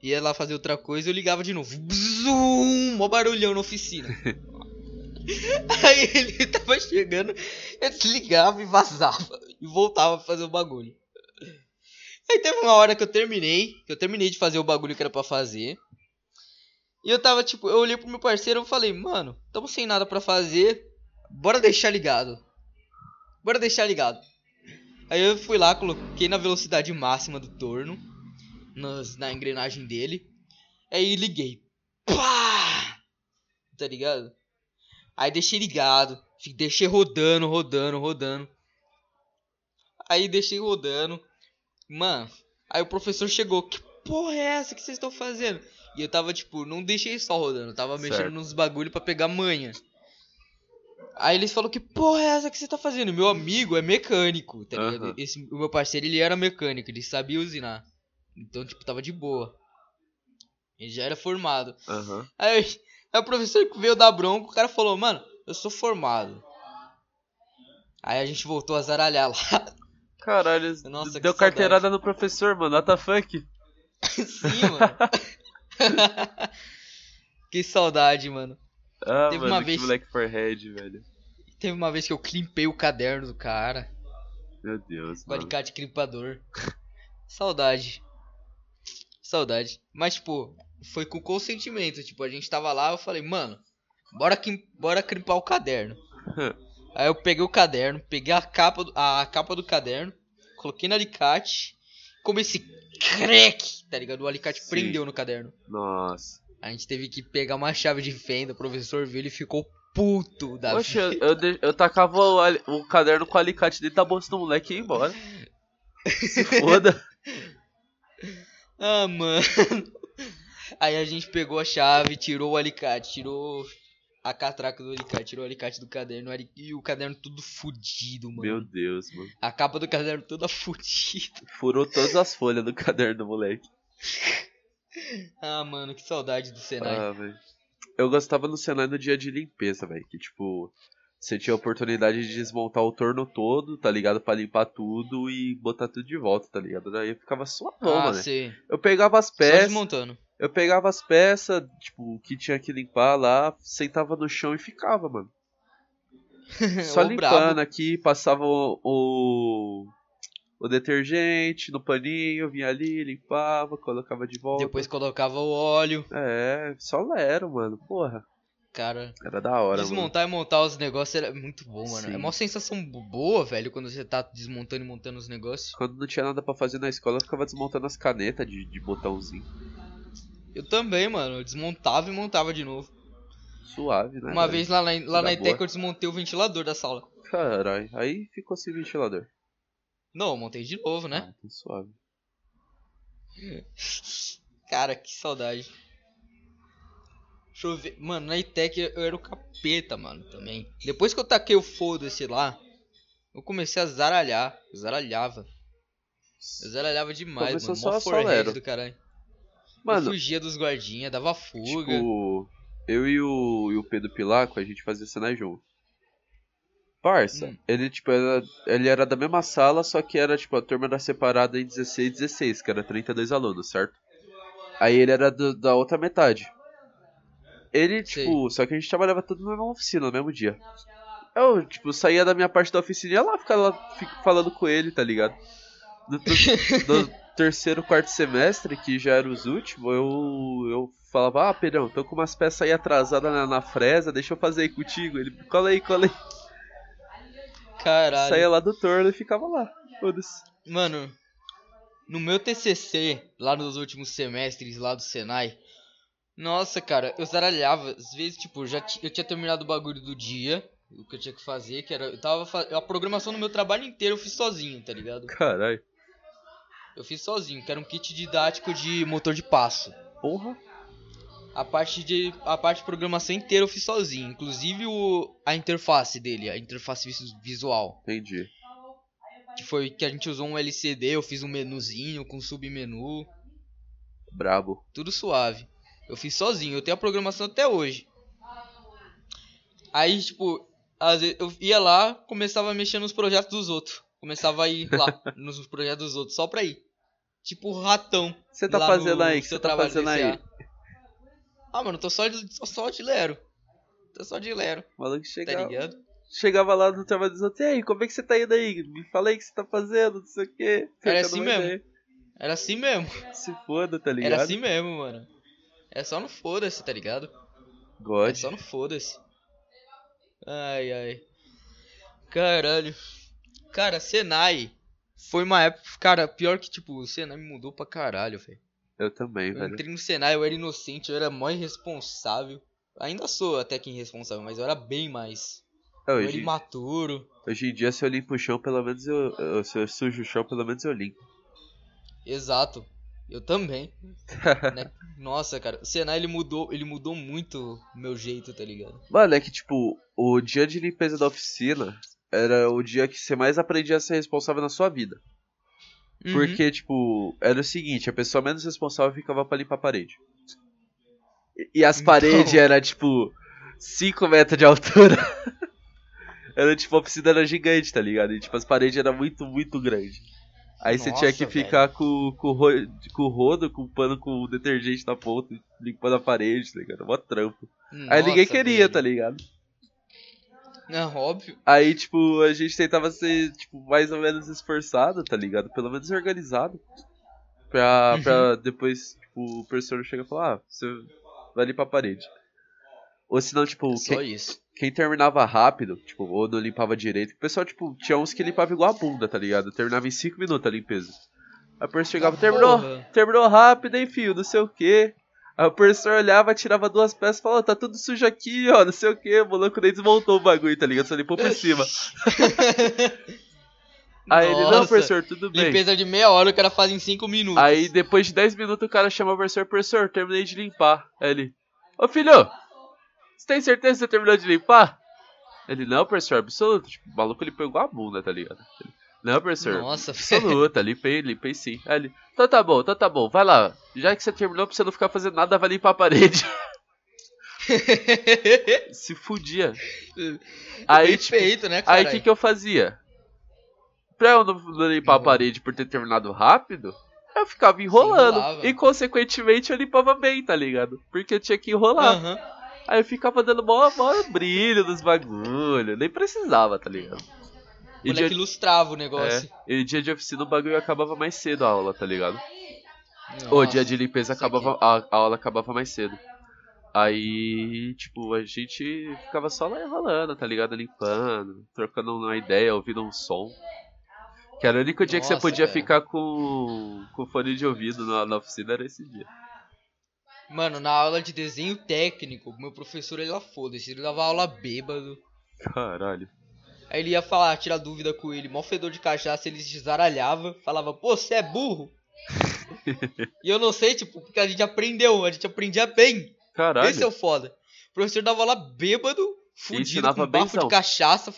ia lá fazer outra coisa eu ligava de novo. Bzum, mó barulhão na oficina. Aí ele tava chegando, eu desligava e vazava. E voltava pra fazer o bagulho. Aí teve uma hora que eu terminei, que eu terminei de fazer o bagulho que era pra fazer. E eu tava tipo, eu olhei pro meu parceiro e falei, mano, tamo sem nada pra fazer, bora deixar ligado. Bora deixar ligado. Aí eu fui lá, coloquei na velocidade máxima do torno, nas- na engrenagem dele. Aí liguei. Pá! Tá ligado? Aí deixei ligado, deixei rodando, rodando, rodando. Aí deixei rodando. Mano, aí o professor chegou. Que porra é essa que vocês estão fazendo? E eu tava tipo, não deixei só rodando, tava mexendo Certo. nos bagulho pra pegar manha. Aí eles falaram que porra é essa que você tá fazendo? Meu amigo é mecânico, tá ligado? Aham. Esse, o meu parceiro ele era mecânico, ele sabia usinar. Então, tipo, tava de boa. Ele já era formado. Aham. Aí, aí o professor que veio dar bronca, o cara falou, mano, eu sou formado. Aí a gente voltou a zaralhar lá. Caralho, Nossa, deu carteirada no professor, mano. What the fuck? Sim, mano. que saudade, mano. Ah, Teve mano, uma vez- moleque forehead, velho. Teve uma vez que eu climpei o caderno do cara. Meu Deus, Com mano. alicate crimpador. Saudade. Saudade. Mas, tipo, foi com consentimento. Tipo, a gente tava lá, eu falei, mano, bora, quim- bora crimpar o caderno. Aí eu peguei o caderno, peguei a capa, do- a capa do caderno, coloquei no alicate, comecei crack, tá ligado? O alicate Sim. prendeu no caderno. Nossa. A gente teve que pegar uma chave de fenda, o professor viu, ele ficou puto da Poxa, eu, vida. eu, de- eu tacava o, o caderno com o alicate dentro da bolsa do moleque e ia embora. Se foda. Ah, mano. Aí a gente pegou a chave, tirou o alicate, tirou a catraca do alicate, tirou o alicate do caderno e o caderno tudo fudido, mano. Meu Deus, mano. A capa do caderno toda fudida. Furou todas as folhas do caderno do moleque. Ah, mano, que saudade do Senai. Ah. Eu gostava no Senai no dia de limpeza, velho. Que tipo, você tinha a oportunidade de desmontar o torno todo, tá ligado? Pra limpar tudo e botar tudo de volta, tá ligado? Daí eu ficava suavão, ah, mano. sei. Eu pegava as Só peças. desmontando. Eu pegava as peças, tipo, o que tinha que limpar lá, sentava no chão e ficava, mano. Só limpando brabo. aqui, passava o, o, o detergente no paninho, vinha ali, limpava, colocava de volta. Depois colocava o óleo. É, só lero, mano. Porra, Cara, era da hora, mano. desmontar e montar os negócios era muito bom, mano. Sim. É uma sensação bo- boa, velho, quando você tá desmontando e montando os negócios. Quando não tinha nada pra fazer na escola, eu ficava desmontando as canetas de, de botãozinho. Eu também, mano. Eu desmontava e montava de novo. Suave, né? Uma velho? vez lá na, lá na boa. eu desmontei o ventilador da sala. Caralho, aí ficou sem ventilador. Não, eu montei de novo, né? Ah, então suave. Cara, que saudade. Deixa eu ver. Mano, na ITEC eu era o capeta, mano, também. Depois que eu taquei o foda-se lá, eu comecei a zaralhar. Eu zaralhava. Eu zaralhava demais, Começou mano. só Mó forehead do caralho. eu Mano, fugia dos guardinhas, dava fuga. tipo, eu e o, e o Pedro Pilaco, a gente fazia Senai junto. Parça, Hum. ele, tipo, era, ele era da mesma sala, só que era, tipo, a turma era separada em 16 e 16, que era 32 alunos, certo? Aí ele era do- da outra metade. Ele, tipo, só que a gente trabalhava tudo na mesma oficina, no mesmo dia. Eu, tipo, saía da minha parte da oficina e ia lá ficar lá fico falando com ele, tá ligado? No, no- terceiro, quarto semestre, que já eram os últimos, eu, eu falava, ah, Pedrão, tô com umas peças aí atrasadas na, na fresa, deixa eu fazer aí contigo. Ele, cola aí, cola aí. Caralho. Saía lá do torno e ficava lá. Foda-se. Mano, no meu TCC, lá nos últimos semestres lá do Senai, nossa, cara, eu zaralhava. Às vezes, tipo, já eu tinha terminado o bagulho do dia, o que eu tinha que fazer, que era. Eu tava A programação do meu trabalho inteiro eu fiz sozinho, tá ligado? Caralho. Eu fiz sozinho, que era um kit didático de motor de passo. Porra. A parte de. A parte de programação inteira eu fiz sozinho. Inclusive o, a interface dele, a interface vis- visual. Entendi. Que foi que a gente usou um LCD, eu fiz um menuzinho com submenu. Brabo. Tudo suave. Eu fiz sozinho, eu tenho a programação até hoje. Aí, tipo, às vezes eu ia lá, começava a mexer nos projetos dos outros. Começava a ir lá nos projetos dos outros, só pra ir. Tipo ratão. Você tá fazendo aí? O que você tá fazendo aí? Ah, mano, tô só de, tô só de lero. Tô só de lero, O maluco tá chegava, ligado? chegava lá no trabalho dos outros, e aí, como é que você tá indo aí? Me fala aí o que você tá fazendo, não sei o quê. Era assim mesmo. ideia. Era assim mesmo. Se foda, tá ligado? Era assim mesmo, mano. É só no foda-se, tá ligado? É God. só no foda-se. Ai, ai. Caralho. Cara, Senai. Foi uma época. Cara, pior que, tipo, o Senai me mudou pra caralho, velho. Eu também, Eu velho. entrei no Senai, eu era inocente, eu era mó irresponsável. Ainda sou até que irresponsável, mas eu era bem mais. É, Eu era hoje, imaturo. hoje em dia, se eu limpo o chão, pelo menos eu, eu- Se eu sujo o chão, pelo menos eu limpo. Exato. Eu também. né? Nossa, cara, o Senai ele mudou, ele mudou muito o meu jeito, tá ligado? Mano, é que, tipo, o dia de limpeza da oficina era o dia que você mais aprendia a ser responsável na sua vida. Uhum. Porque, tipo, era o seguinte, a pessoa menos responsável ficava pra limpar a parede. E, e as Então. paredes eram, tipo, 5 metros de altura. era, tipo, a oficina era gigante, tá ligado? E, tipo, as paredes eram muito, muito grandes. Aí você tinha Nossa, que ficar com, com, o com o rodo, com o pano com detergente na ponta, limpando a parede, tá ligado? Mó trampo. Aí ninguém Nossa, queria, velho. tá ligado? Não, óbvio. Aí, tipo, a gente tentava ser, tipo, mais ou menos esforçado, tá ligado? Pelo menos organizado. Pra, Uhum. pra depois, tipo, o professor chega e falar, ah, você vai limpar a parede. Ou senão, tipo, É só quem, isso. quem terminava rápido, tipo, ou não limpava direito, o pessoal, tipo, tinha uns que limpava igual a bunda, tá ligado? Terminava em 5 minutos a limpeza. Aí o professor chegava, terminou, terminou rápido, hein, filho, não sei o quê. Aí o professor olhava, tirava duas peças e falava, tá tudo sujo aqui, ó, não sei o quê. O maluco nem desmontou o bagulho, tá ligado? Só limpou por cima. Aí ele, não, Nossa, professor, tudo bem. Limpeza de meia hora o cara faz em 5 minutos. Aí depois de 10 minutos o cara chama o professor, professor, terminei de limpar. Aí ele, ô filho, você tem certeza que você terminou de limpar? Ele, não, professor, absoluto. Tipo, o maluco ele pegou a bunda, tá ligado? Ele, não, professor, Nossa, absoluta, limpei, limpei sim. Aí ele, então tá bom, então tá bom, vai lá. Já que você terminou, pra você não ficar fazendo nada, vai limpar a parede. Se fudia. Aí, tipo, Perfeito, né, cara? Aí o que, que eu fazia? Pra eu não, limpar a Uhum. parede por ter terminado rápido, eu ficava enrolando. enrolava. E consequentemente eu limpava bem, tá ligado? Porque eu tinha que enrolar. Aham. Aí eu ficava dando mó, mó brilho nos bagulho. Nem precisava, tá ligado? E moleque dia, ilustrava o negócio. é, e dia de oficina o bagulho acabava mais cedo a aula, tá ligado? O dia de limpeza acabava, a, a aula acabava mais cedo. Aí, tipo, a gente ficava só lá enrolando, tá ligado? Limpando, trocando uma ideia, ouvindo um som. Que era o único dia que você Nossa, podia ficar com, com fone de ouvido na, na oficina, era esse dia. Mano, na aula de desenho técnico, meu professor ele lá foda-se, ele dava aula bêbado. Caralho. Aí ele ia falar, tirar dúvida com ele, mó fedor de cachaça, ele se zaralhava, falava, pô, você é burro? e eu não sei, tipo, porque a gente aprendeu, a gente aprendia bem. Caralho. Esse é o foda. O professor dava aula bêbado, fudido, com bafo de cachaça.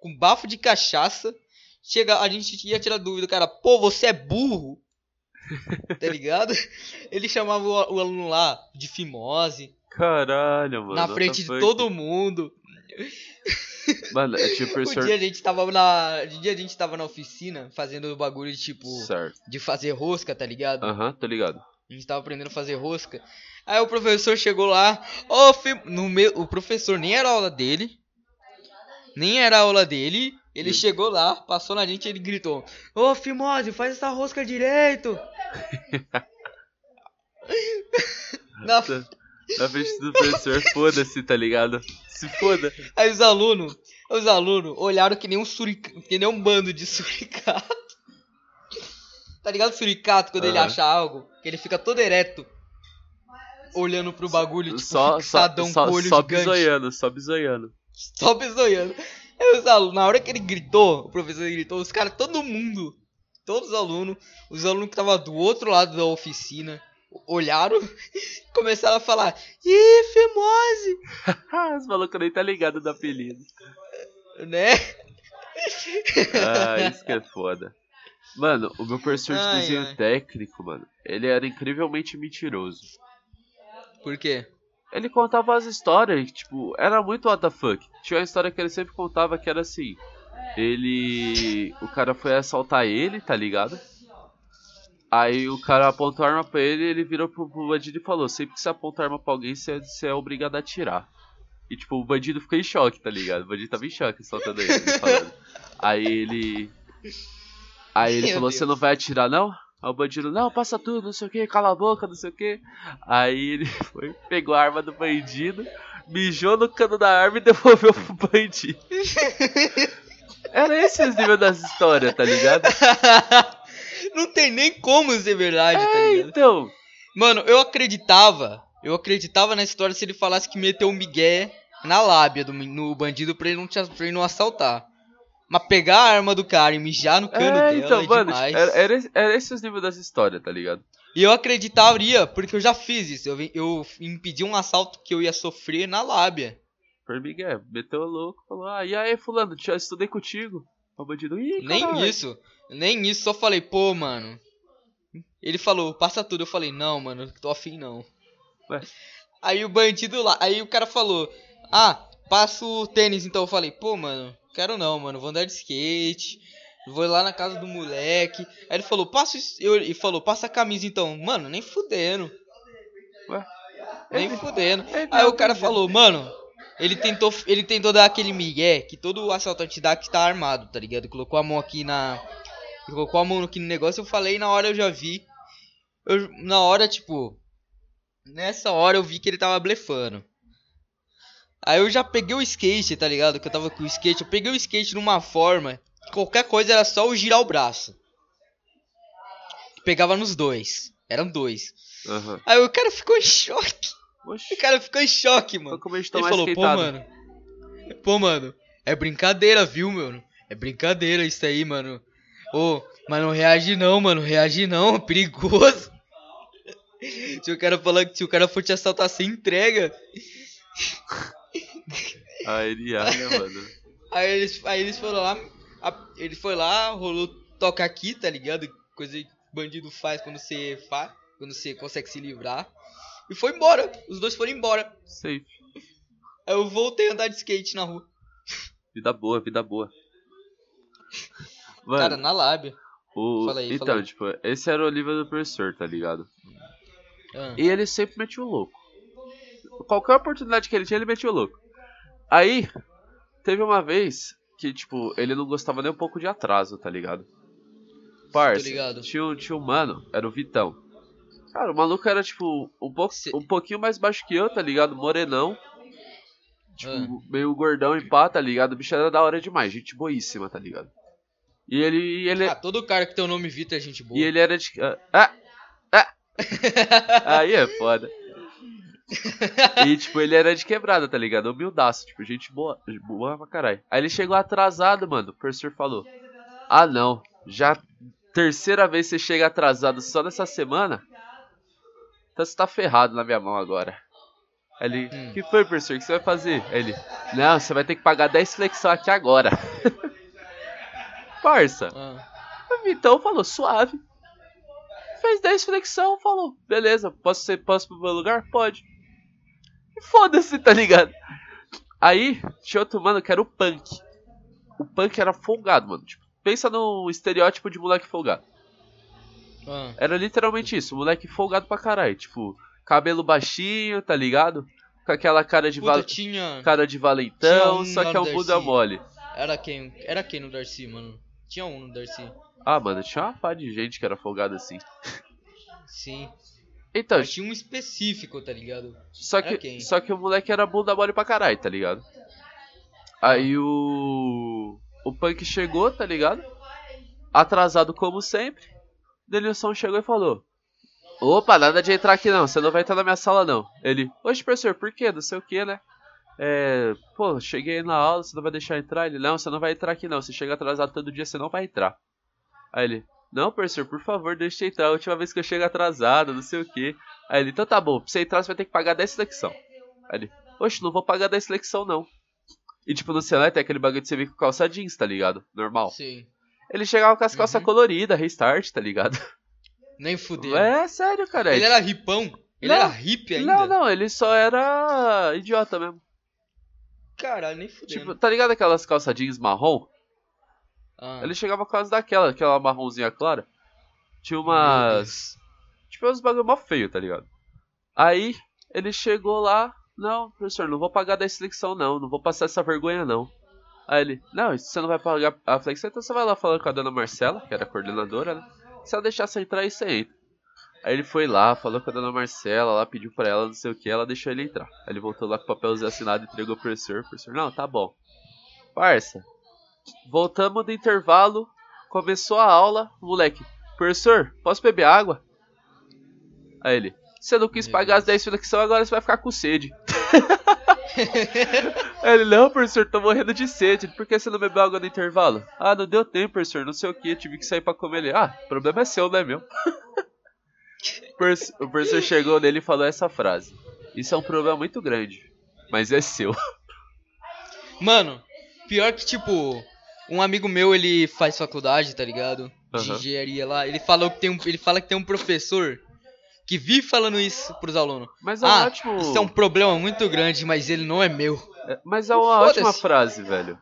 Com bafo de cachaça. Chega, a gente ia tirar dúvida, cara, pô, você é burro. tá ligado? Ele chamava o, o aluno lá de fimose, Caralho, mano. na frente de todo mundo. Mano, é tipo Um dia a gente tava na. Um dia a gente tava na oficina fazendo o bagulho de tipo. Certo. De fazer rosca, tá ligado? Aham, tô ligado. A gente tava aprendendo a fazer rosca. Aí o professor chegou lá, no meu, o professor nem era aula dele. Nem era aula dele. Ele Hum. chegou lá, passou na gente e ele gritou: Ô Fimose, faz essa rosca direito! Na- Tá. Na frente do professor, foda-se, tá ligado? Se foda. Aí os alunos, os alunos olharam que nem um suric... que nem um bando de suricato. Tá ligado o suricato quando ele Aham. acha algo? Que ele fica todo ereto. Olhando pro bagulho, tipo, Só, só, fixadão só, com o olho só gigante. bizoiando, só bizoiando. Só bizoiando. Aí os alunos, na hora que ele gritou, o professor gritou, os caras, todo mundo, todos os alunos, os alunos que estavam do outro lado da oficina, olharam e começaram a falar: Ih, Fimose! Os malucos nem tá ligado do apelido. Né? Ah, isso que é foda. Mano, o meu professor de Ai, desenho ai. técnico, mano, ele era incrivelmente mentiroso. Por quê? Ele contava as histórias, tipo, era muito what the fuck. Tinha uma história que ele sempre contava que era assim. Ele. O cara foi assaltar ele, tá ligado? Aí o cara apontou a arma pra ele ele virou pro, pro bandido e falou: Sempre que você aponta a arma pra alguém, você, você é obrigado a atirar. E tipo, o bandido ficou em choque, tá ligado? O bandido tava em choque assaltando ele. ele falando. Aí ele. Aí ele Meu falou: Deus. Você não vai atirar, não? Aí o bandido, não, passa tudo, não sei o que, cala a boca, não sei o que. Aí ele foi, pegou a arma do bandido, mijou no cano da arma e devolveu pro bandido. Era esse o nível das histórias, tá ligado? Não tem nem como ser verdade, tá É, ligado? então. Mano, eu acreditava, eu acreditava na história se ele falasse que meteu um migué na lábia do, no bandido pra ele não, te, pra ele não assaltar. Mas pegar a arma do cara e mijar no cano É, dela então, é mano, demais. era, era, era esse os níveis das histórias, tá ligado? E eu acreditaria, porque eu já fiz isso. Eu, eu impedi um assalto que eu ia sofrer na lábia. Por Miguel, meteu o louco, falou, ah, e aí, fulano, já estudei contigo. O bandido, ih, Nem caralho." isso. Nem isso, só falei, pô, mano. Ele falou, passa tudo. Eu falei, não, mano, tô afim não. Ué. Aí o bandido lá, aí o cara falou, ah, passa o tênis então. Eu falei, pô, mano, quero não, mano, vou andar de skate. Vou lá na casa do moleque. Aí ele falou, passa. Eu, ele falou, passa a camisa então. Mano, nem fudendo. Ué. Nem fudendo. Aí o cara falou, mano, ele tentou, ele tentou dar aquele migué que todo assaltante dá que tá armado, tá ligado? Colocou a mão aqui na. Colocou a mão aqui no negócio, eu falei, na hora eu já vi. Eu, na hora, tipo. Nessa hora eu vi que ele tava blefando. Aí eu já peguei o skate, tá ligado? Que eu tava com o skate. Eu peguei o skate numa forma. que Qualquer coisa era só eu girar o braço. Pegava nos dois. Eram dois. Aham. Aí o cara ficou em choque. Oxi, O cara ficou em choque, mano. Ele falou, pô, mano. Pô, mano. É brincadeira, viu, mano? É brincadeira isso aí, mano. Ô, mas não reage não, mano. Reage não, perigoso. Se o cara falar que se o cara for te assaltar, você entrega. Aí ele ia, né, mano? Aí eles, aí eles foram lá. a- ele foi lá, rolou toca aqui, tá ligado? Coisa que bandido faz quando você faz. Quando você consegue se livrar. E foi embora. Os dois foram embora. Safe. Aí eu voltei a andar de skate na rua. Vida boa, vida boa. Mano, Cara, na lábia. O... Fala aí, então, fala aí. tipo, esse era o livro do professor, tá ligado? Ah, E ele sempre metia o louco. Qualquer oportunidade que ele tinha, ele metia o louco. Aí, teve uma vez que, tipo, ele não gostava nem um pouco de atraso, tá ligado? Parça, ligado. Tinha, um- tinha um mano, era o Vitão. Cara, o maluco era, tipo, um, pouco, Cê- um pouquinho mais baixo que eu, tá ligado? Morenão. Tipo, Ah. meio gordão em pá, tá ligado? O bicho era da hora demais, gente boíssima, tá ligado? E ele, e ele, Ah, todo cara que tem o nome Vitor é gente boa. e ele era de. Ah! Ah! Aí é foda. E, tipo, ele era de quebrada, tá ligado? Humildaço, tipo, gente boa, boa pra caralho. Aí ele chegou atrasado, mano. O professor falou: Ah, não, já terceira vez você chega atrasado só nessa semana? Então você tá ferrado na minha mão agora. Aí ele: Hum. que foi, professor? O que você vai fazer? Aí ele: Não, você vai ter que pagar 10 flexão aqui agora. Parça. Ah, O Vitão falou, suave. Fez 10 flexão, falou, beleza, posso, ser, posso pro meu lugar? Pode. Foda-se, tá ligado? Aí, tinha outro mano que era o Punk. O Punk era folgado, mano. Tipo, pensa no estereótipo de moleque folgado. ah. Era literalmente isso, moleque folgado pra caralho. Tipo, cabelo baixinho, tá ligado? Com aquela cara de, Puta, val... tinha. cara de valentão, tinha um só que é um bunda Darcy. mole. Era quem? Era quem no Darcy, mano? Tinha um no Darcy. Ah, mano, tinha uma pá de gente que era folgada assim. Sim. Então, Mas tinha um específico, tá ligado? Só que, quem? só que o moleque era bunda mole pra caralho, tá ligado? Aí o. O punk chegou, tá ligado? Atrasado como sempre. Denilson chegou e falou: Opa, nada de entrar aqui não, você não vai entrar na minha sala não. Ele: Oxe, professor, por quê? Não sei o que, né? É. Pô, cheguei na aula, você não vai deixar entrar? Ele: Não, você não vai entrar aqui não. Se chega atrasado todo dia, você não vai entrar. Aí ele: Não, professor, por favor, deixa eu entrar. A última vez que eu chego atrasado, não sei o que. Aí ele: Então tá bom, pra você entrar, você vai ter que pagar 10 flexão. Aí ele: Oxe, não vou pagar 10 flexão não. E tipo, no celular tem aquele bagulho de você vir com calça jeans, tá ligado? Normal. Sim. Ele chegava com as calças Uhum. coloridas, restart, tá ligado? Nem fudeu. É sério, cara. Ele era ripão. Ele Não, era hippie ainda. Não, não, ele só era idiota mesmo. Caralho, nem fudeu. Tipo, tá ligado aquelas calças jeans marrom? ah, Ele chegava as daquela, aquela marronzinha clara. Tinha umas. Tipo, uns bagulho mó feio, tá ligado? Aí, ele chegou lá. Não, professor, não vou pagar da flexão não. Não vou passar essa vergonha não. Aí ele, não, você não vai pagar a flexão, então você vai lá falando com a dona Marcela, que era a coordenadora, né? Se ela deixar você entrar, aí você entra. Aí ele foi lá, falou com a dona Marcela, lá pediu pra ela, não sei o que, ela deixou ele entrar. Aí ele voltou lá com o papelzinho assinado e entregou pro professor. O professor, não, tá bom. Parça, voltamos do intervalo, começou a aula, moleque, professor, posso beber água? Aí ele, você não quis pagar as 10 flexões, agora você vai ficar com sede. Aí ele, não, professor, tô morrendo de sede. Por que você não bebeu água no intervalo? Ah, não deu tempo, professor, não sei o que, tive que sair pra comer ele. Ah, problema é seu, não é meu. O professor- professor chegou nele e falou essa frase. Isso é um problema muito grande, mas é seu. Mano, pior que, tipo, um amigo meu, ele faz faculdade, tá ligado? De Aham. engenharia lá. Ele falou que tem um, ele fala que tem um professor que vive falando isso pros alunos. Mas é ah, ótimo. isso é um problema muito grande, mas ele não é meu. é- Mas é uma ótima frase, velho.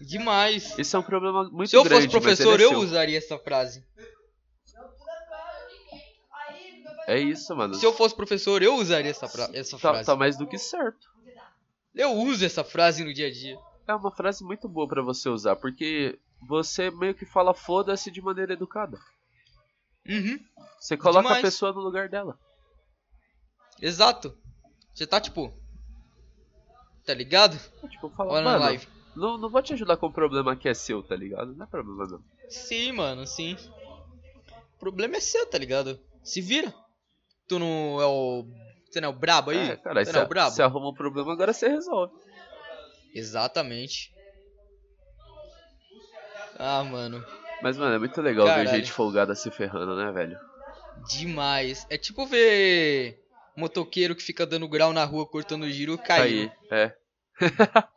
Demais. Isso é um problema muito Se eu grande. fosse professor, mas ele é eu usaria essa frase. É isso, mano. Se eu fosse professor, eu usaria essa, essa Tá, frase. tá mais do que certo. Eu uso essa frase no dia a dia. É uma frase muito boa pra você usar, porque você meio que fala foda-se de maneira educada. Uhum, Você coloca a Demais. pessoa no lugar dela. exato. Você tá tipo. Tá ligado? Tipo, fala, Olha na mano, live. não, não vou te ajudar com um problema que é seu, tá ligado? Não é problema não. Sim, mano, sim. O problema é seu, tá ligado? Se vira. Tu não é o. Você não é o brabo aí? É, cara, você não é o brabo? você arruma um problema, agora você resolve. Exatamente. Ah, mano. Mas, mano, é muito legal ver Caralho. gente folgada se ferrando, né, velho? Demais. É tipo ver motoqueiro que fica dando grau na rua cortando giro cair. Cair, é.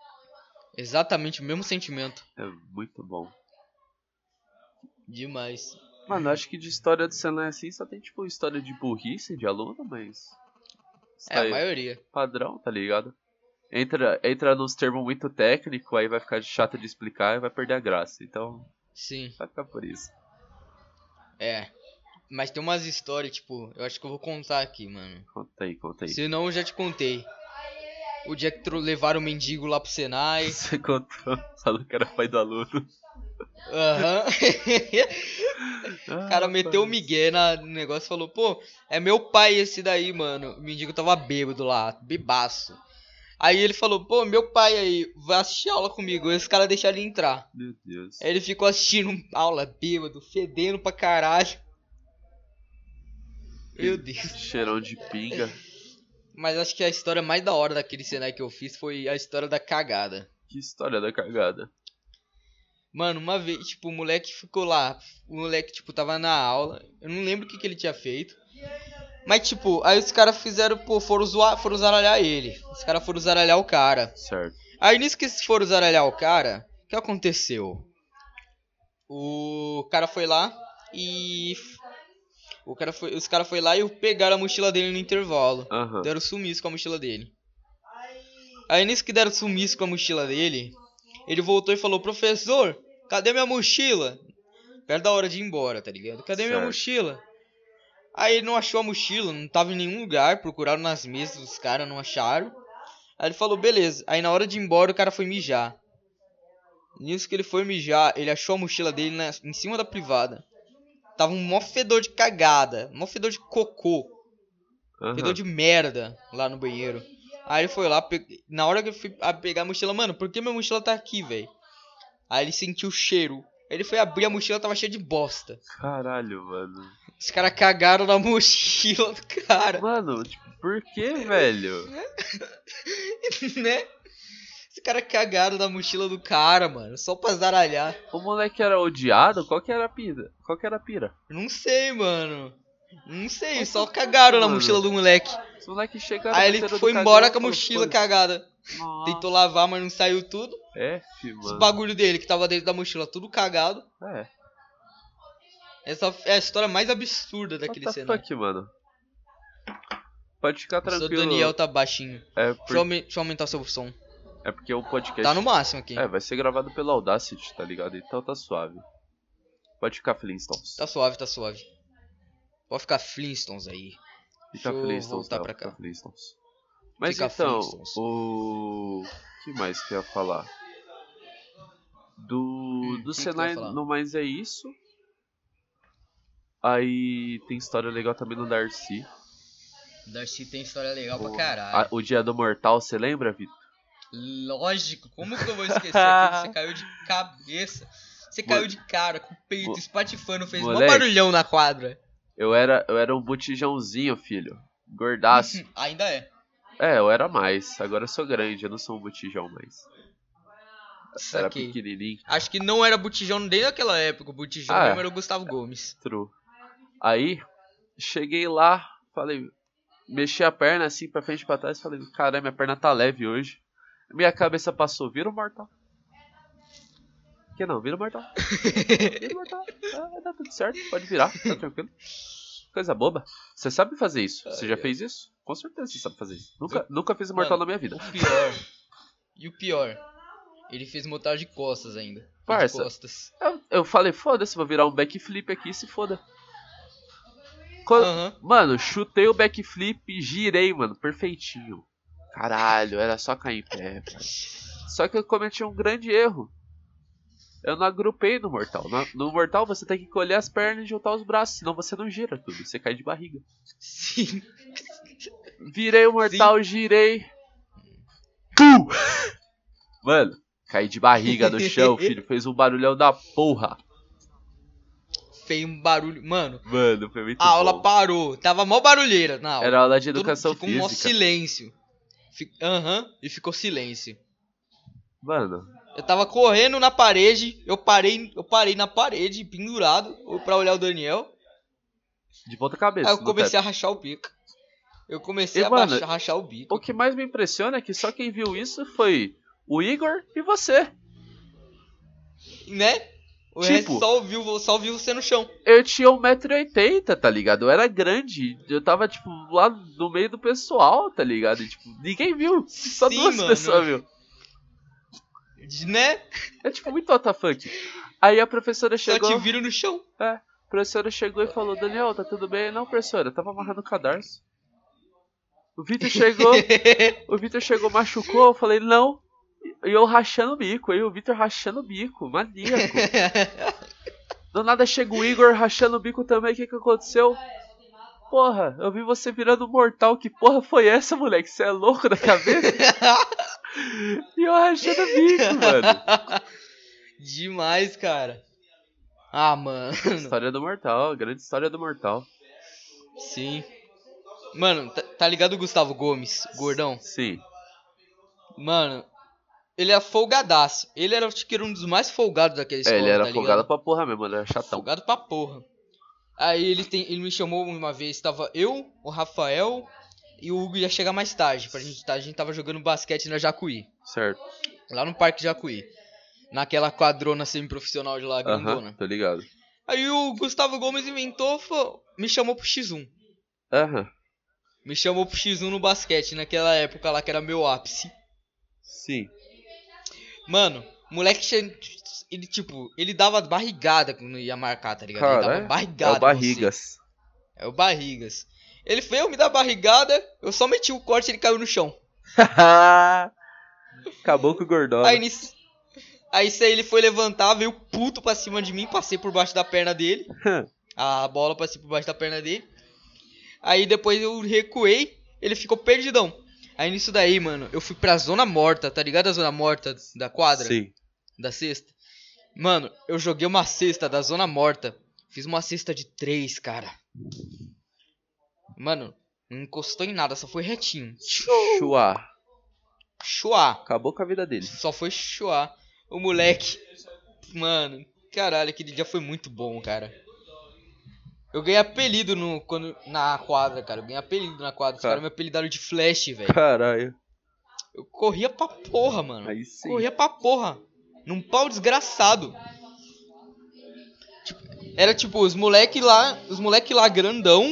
Exatamente o mesmo sentimento. É muito bom. Demais. Mano, acho que de história do Senai assim só tem, tipo, história de burrice de aluno, mas. É, a aí, maioria. padrão, tá ligado? Entra, entra nos termos muito técnicos, aí vai ficar chato de explicar e vai perder a graça. Então, Sim. vai ficar por isso. É. Mas tem umas histórias, tipo, eu acho que eu vou contar aqui, mano. Conta aí, conta aí. Senão eu já te contei. O dia que levaram o mendigo lá pro Senai. Você contou, falou que era pai do aluno. Aham. Ah, O cara meteu o migué na- no negócio e falou, pô, é meu pai esse daí, mano. O mendigo tava bêbado lá, bebaço. Aí ele falou, pô, meu pai aí, vai assistir aula comigo. Aí os caras deixaram ele entrar. Meu Deus. Aí ele ficou assistindo aula bêbado, fedendo pra caralho. Meu Deus. Cheirão de pinga. Mas acho que a história mais da hora daquele Senai que eu fiz foi a história da cagada. Que história da cagada. Mano, uma vez, tipo, o moleque ficou lá. O moleque, tipo, tava na aula. Eu não lembro o que, que ele tinha feito. Mas, tipo, aí os caras fizeram, pô, foram, zoar, foram zaralhar ele. Os caras foram zaralhar o cara. Certo. Aí nisso que eles foram zaralhar o cara, o que aconteceu? O cara foi lá e. O cara foi, os caras foi lá e pegaram a mochila dele no intervalo. Aham. Deram sumiço com a mochila dele. Aí nisso que deram sumiço com a mochila dele, ele voltou e falou, professor, cadê minha mochila? Perto da hora de ir embora, tá ligado? Cadê minha Certo. mochila? Aí ele não achou a mochila, não tava em nenhum lugar, procuraram nas mesas dos caras, não acharam. Aí ele falou, beleza. Aí na hora de ir embora o cara foi mijar. Nisso que ele foi mijar, ele achou a mochila dele na- em cima da privada. Tava um mó fedor de cagada, mó fedor de cocô. aham. Fedor de merda lá no banheiro. Aí ele foi lá, pe- na hora que eu fui a pegar a mochila, mano, por que minha mochila tá aqui, velho? Aí ele sentiu o cheiro. Ele foi abrir a mochila, tava cheia de bosta. Caralho, mano. Os caras cagaram na mochila do cara, Mano, tipo, por que, velho? né? Os caras cagaram na mochila do cara, mano, só pra zaralhar. O moleque era odiado? Qual que era a pira? Qual que era a pira? Não sei, mano. Não sei, só cagaram na Mano. mochila do moleque. Os moleques chegaram Aí ele foi embora com a mochila cagada. Nossa, Tentou lavar, mas não saiu tudo. F, Os mano. bagulho dele que tava dentro da mochila, tudo cagado. É. Essa é a história mais absurda daquele What the cenário. fuck, mano? Pode ficar O seu tranquilo. Daniel tá baixinho. É, Deixa, eu por... aumen- deixa eu aumentar seu som. é porque o podcast. Tá no máximo aqui. É, vai ser gravado pela Audacity, tá ligado? Então tá suave. Pode ficar Flintstones. Tá suave, tá suave. Pode ficar Flintstones aí. Fica deixa Flintstones, voltar pra fica cá. Flintstones. Mas Fica então, Flintstones. o. que mais que eu ia falar? Do. Hum, do tu Senai no mais é isso. Aí tem história legal também no Darcy. Darcy tem história legal O- pra a- o dia do mortal, você lembra, Vitor? Lógico, como que eu vou esquecer? Você caiu de cabeça. Você caiu de cara, com o peito Mo- espatifando, fez Moleque. barulhão na quadra. Eu era, eu era um botijãozinho, filho. Gordaço. Ainda é. é, eu era mais. Agora eu sou grande, eu não sou um botijão mais. Era pequenininho. Acho que não era botijão desde aquela época. O botijão Ah, é. era o Gustavo Gomes. True. Aí, cheguei lá, falei, mexi a perna assim pra frente e pra trás, falei, caramba, minha perna tá leve hoje. Minha cabeça passou, vira o mortal. Que não, vira o mortal. Vira o mortal. Ah, dar tudo certo, pode virar, tá tranquilo. Coisa boba. Você sabe fazer isso? Você já Ai, fez isso? Com certeza você sabe fazer isso. Nunca, nunca fiz mortal Mano, na minha vida. O pior. E o pior. Ele fez montar de costas ainda. Parça. De costas. Eu, eu falei, foda-se, vou virar um backflip aqui se foda. Quando- Aham. Mano, chutei o backflip e girei, mano, perfeitinho. Caralho, era só cair em pé. Só que eu cometi um grande erro. Eu não agrupei no mortal. No, no mortal você tem que colher as pernas e juntar os braços, senão você não gira tudo, você cai de barriga. Sim. Virei o mortal, girei. Pum! Mano, caí de barriga no chão, filho. Fez um barulhão da porra. Fez um barulho. Mano, Mano, foi muito a aula bom. parou. Tava mó barulheira na aula. Era aula de Todo- educação ficou um mó física. silêncio. Aham. E ficou silêncio. Mano, Eu tava correndo na parede. Eu parei, eu parei na parede, pendurado, pra olhar o Daniel. de ponta cabeça. Aí eu comecei a rachar o bico. Eu comecei E, a mano, rachar o bico. O que mais me impressiona é que só quem viu isso foi o Igor e você. Né? O Tipo- só viu, só viu você no chão. Eu tinha 1,80m, tá ligado? Eu era grande. Eu tava, tipo, lá no meio do pessoal, tá ligado? E, tipo, ninguém viu. Só Sim, duas mano. pessoas viu. Né? É tipo muito WTF. Aí a professora Só chegou. te viram no chão. professora chegou e falou, Daniel, tá tudo bem? Não, professora, eu tava amarrando o cadarço. O Vitor chegou, o Vitor chegou, machucou, eu falei, não. E eu rachando o bico, aí o Vitor rachando o bico, maníaco. Do nada chega o Igor rachando o bico também, o que que aconteceu? Porra, eu vi você virando mortal, que porra foi essa, moleque? Você é louco da cabeça? e eu rachando o bico, mano. Demais, cara. Ah, mano. História do mortal, grande história do mortal. Sim. Mano, tá, tá ligado o Gustavo Gomes, gordão? Sim. Mano, ele é folgadaço. Ele era, acho que era um dos mais folgados daquela É, escola, ele era tá folgado ligado? pra porra mesmo, ele era chatão. Folgado pra porra. Aí ele, tem, ele me chamou uma vez, tava eu, o Rafael e o Hugo ia chegar mais tarde. Pra gente, tá, a gente tava jogando basquete na Jacuí. Certo. Lá no Parque Jacuí. Naquela quadrona semi-profissional de lá, Aham, grandona. tô ligado. Aí o Gustavo Gomes inventou, fo- me chamou pro X1. Aham, Me chamou pro X1 no basquete, naquela época lá que era meu ápice. sim. Mano, o moleque, ele tipo, ele dava barrigada quando ia marcar, tá ligado? ele Cara, dava é, barrigada. é o. Barrigas. É o Barrigas. Ele veio me dar barrigada, eu só meti o corte e ele caiu no chão. Acabou com o Gordão. Aí nisso. Aí isso aí ele foi levantar, veio puto pra cima de mim, passei por baixo da perna dele. A bola passei por baixo da perna dele. Aí depois eu recuei, ele ficou perdidão. Aí nisso daí, mano, eu fui pra zona morta, tá ligado a zona morta da quadra? Sim. Da cesta? Mano, eu joguei uma cesta da zona morta. Fiz uma cesta de três, cara. Mano, não encostou em nada, só foi retinho. Chua. Chuá. Acabou com a vida dele. Só foi chuá. O moleque. Mano, caralho, aquele dia foi muito bom, cara. Eu ganhei apelido no, quando, na quadra, cara. Eu ganhei apelido na quadra. Os Cara. caras me apelidaram de Flash, velho. Caralho. Eu corria pra porra, mano. Aí sim. Corria pra porra. Num pau desgraçado. Tipo, era tipo, os moleque lá, os moleque lá grandão.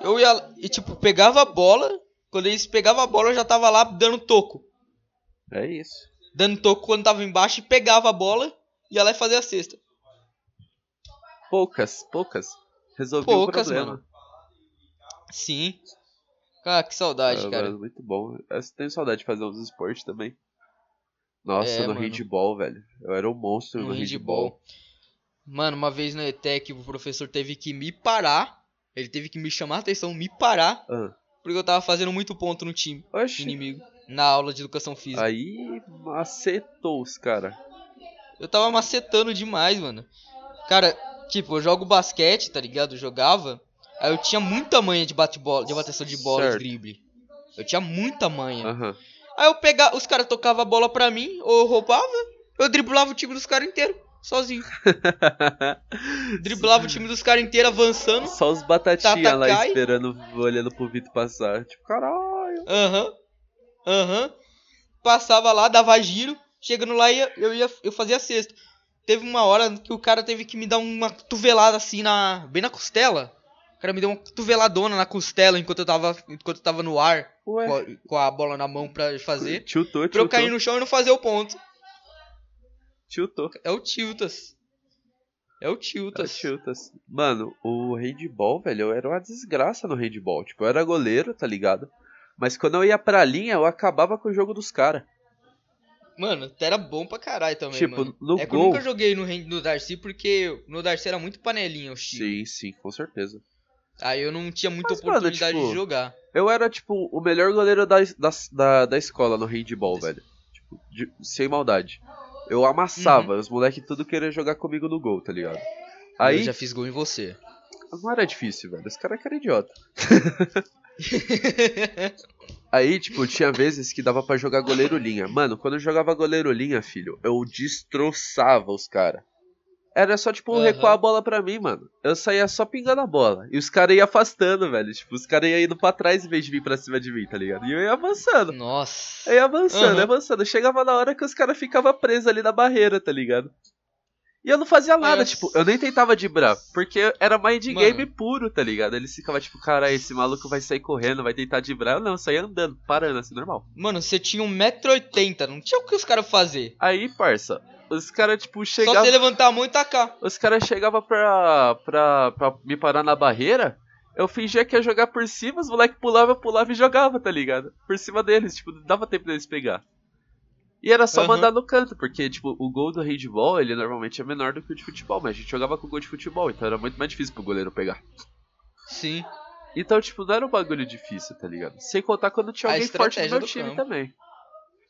Eu ia e tipo, pegava a bola. Quando eles pegavam a bola, eu já tava lá dando toco. É isso. Dando toco quando tava embaixo e pegava a bola. Ia lá e fazia a cesta. Poucas, poucas. Resolvi Poucas, o problema. mano. Sim. Ah, que saudade, Ah, cara. muito bom. Eu tenho saudade de fazer uns esportes também. Nossa, É, no mano. handball, velho. Eu era um monstro no, No handball. handball. Mano, uma vez na ETEC o professor teve que me parar. Ele teve que me chamar a atenção, me parar. Ah. Porque eu tava fazendo muito ponto no time Oxi. inimigo. Na aula de educação física. Aí macetou os cara. Eu tava macetando demais, mano. Cara, tipo, eu jogo basquete, tá ligado? Eu jogava. Aí eu tinha muita manha de bate-bola, de bateção de bola, Certo. de drible. Eu tinha muita manha. Aham. Aí eu pegava, os caras tocavam a bola pra mim, ou eu roubava, eu driblava o time dos caras inteiro, sozinho. Driblava o time dos caras inteiro avançando. Só os batatinha lá cai. esperando, olhando pro Vitor passar. Tipo, caralho. Aham. Aham. Passava lá, dava giro, chegando lá ia, eu ia eu fazia a cesta. Teve uma hora que o cara teve que me dar uma cotovelada assim na bem na costela. O cara me deu uma cotoveladona na costela enquanto eu tava enquanto eu tava no ar Ué. com a, com a bola na mão pra fazer. Tiltou, Pra eu cair no chão e não fazer o ponto. Tiltou. É o Tiltas. É o É, Tiltas. tiltas. Mano, o handball, velho, eu era uma desgraça no handball. Tipo, eu era goleiro, tá ligado? Mas quando eu ia pra linha, eu acabava com o jogo dos caras. Mano, era bom pra caralho também, Tipo, mano. no é que eu nunca joguei no, no Darcy porque no Darcy era muito panelinha o Chico. Sim, sim, com certeza. Aí eu não tinha muita Mas, mano, oportunidade tipo, de jogar. Eu era, tipo, o melhor goleiro da, da, da, da escola no handball, velho. Tipo, de- sem maldade. Eu amassava, os moleques tudo queriam jogar comigo no gol, tá ligado? Aí, Eu já fiz gol em você. não era difícil, velho. Os caras que eram idiota. Aí, tipo, tinha vezes que dava pra jogar goleiro linha. Mano, quando eu jogava goleiro linha, filho, eu destroçava os caras. Era só, tipo, Aham. recuar a bola pra mim, mano. Eu saía só pingando a bola. E os caras iam afastando, velho. Tipo, os caras iam indo pra trás em vez de vir pra cima de mim, tá ligado? E eu ia avançando. Nossa. Eu ia avançando, ia avançando. Chegava na hora que os caras ficavam presos ali na barreira, tá ligado? E eu não fazia nada, Olha tipo, eu nem tentava dibrar, porque era mind game puro, tá ligado? Eles ficavam tipo, cara, esse maluco vai sair correndo, vai tentar dibrar. Eu não, eu saía andando, parando, assim, normal. Mano, você tinha 1,80m, não tinha o que os caras fazer. Aí, parça, Os caras, tipo, Só você chegavam. levantar a mão e tacar. Os caras chegavam pra, pra, pra me parar na barreira. Eu fingia que ia jogar por cima, os moleques pulavam, pulava e jogava, tá ligado? Por cima deles, tipo, não dava tempo deles pegar. E era só Aham. mandar no canto, porque, tipo, o gol do handball, ele normalmente é menor do que o de futebol, mas a gente jogava com gol de futebol, então era muito mais difícil pro goleiro pegar. Sim. Então, tipo, não era um bagulho difícil, tá ligado? Sem contar quando tinha alguém forte no meu time campo. também.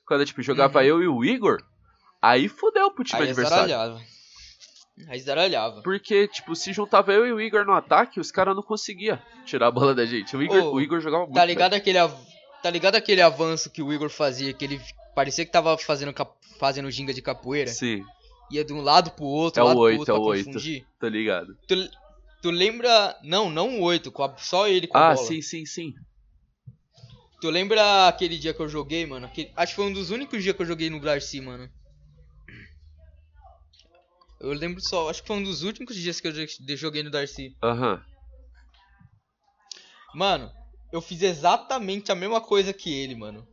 Quando, tipo, jogava Uhum. eu e o Igor, aí fudeu pro time Aí adversário. zaralhava. Aí zaralhava. Porque, tipo, se juntava eu e o Igor no ataque, os caras não conseguiam tirar a bola da gente. O Igor, Ô, o Igor jogava muito. Tá ligado aquele av... Tá ligado aquele avanço que o Igor fazia, que ele parecia que tava fazendo, cap... fazendo ginga de capoeira? Sim, Ia de um lado pro outro, É o lado oito, pro outro é o confundir. tô ligado. Tu, tu lembra... Não, não o 8, com a- só ele com a Ah, bola. sim, sim, sim. Tu lembra aquele dia que eu joguei, mano? Aquele- Acho que foi um dos únicos dias que eu joguei no Darcy, mano. Eu lembro só, acho que foi um dos únicos dias que eu jo- joguei no Darcy. Aham. Mano, eu fiz exatamente a mesma coisa que ele, mano.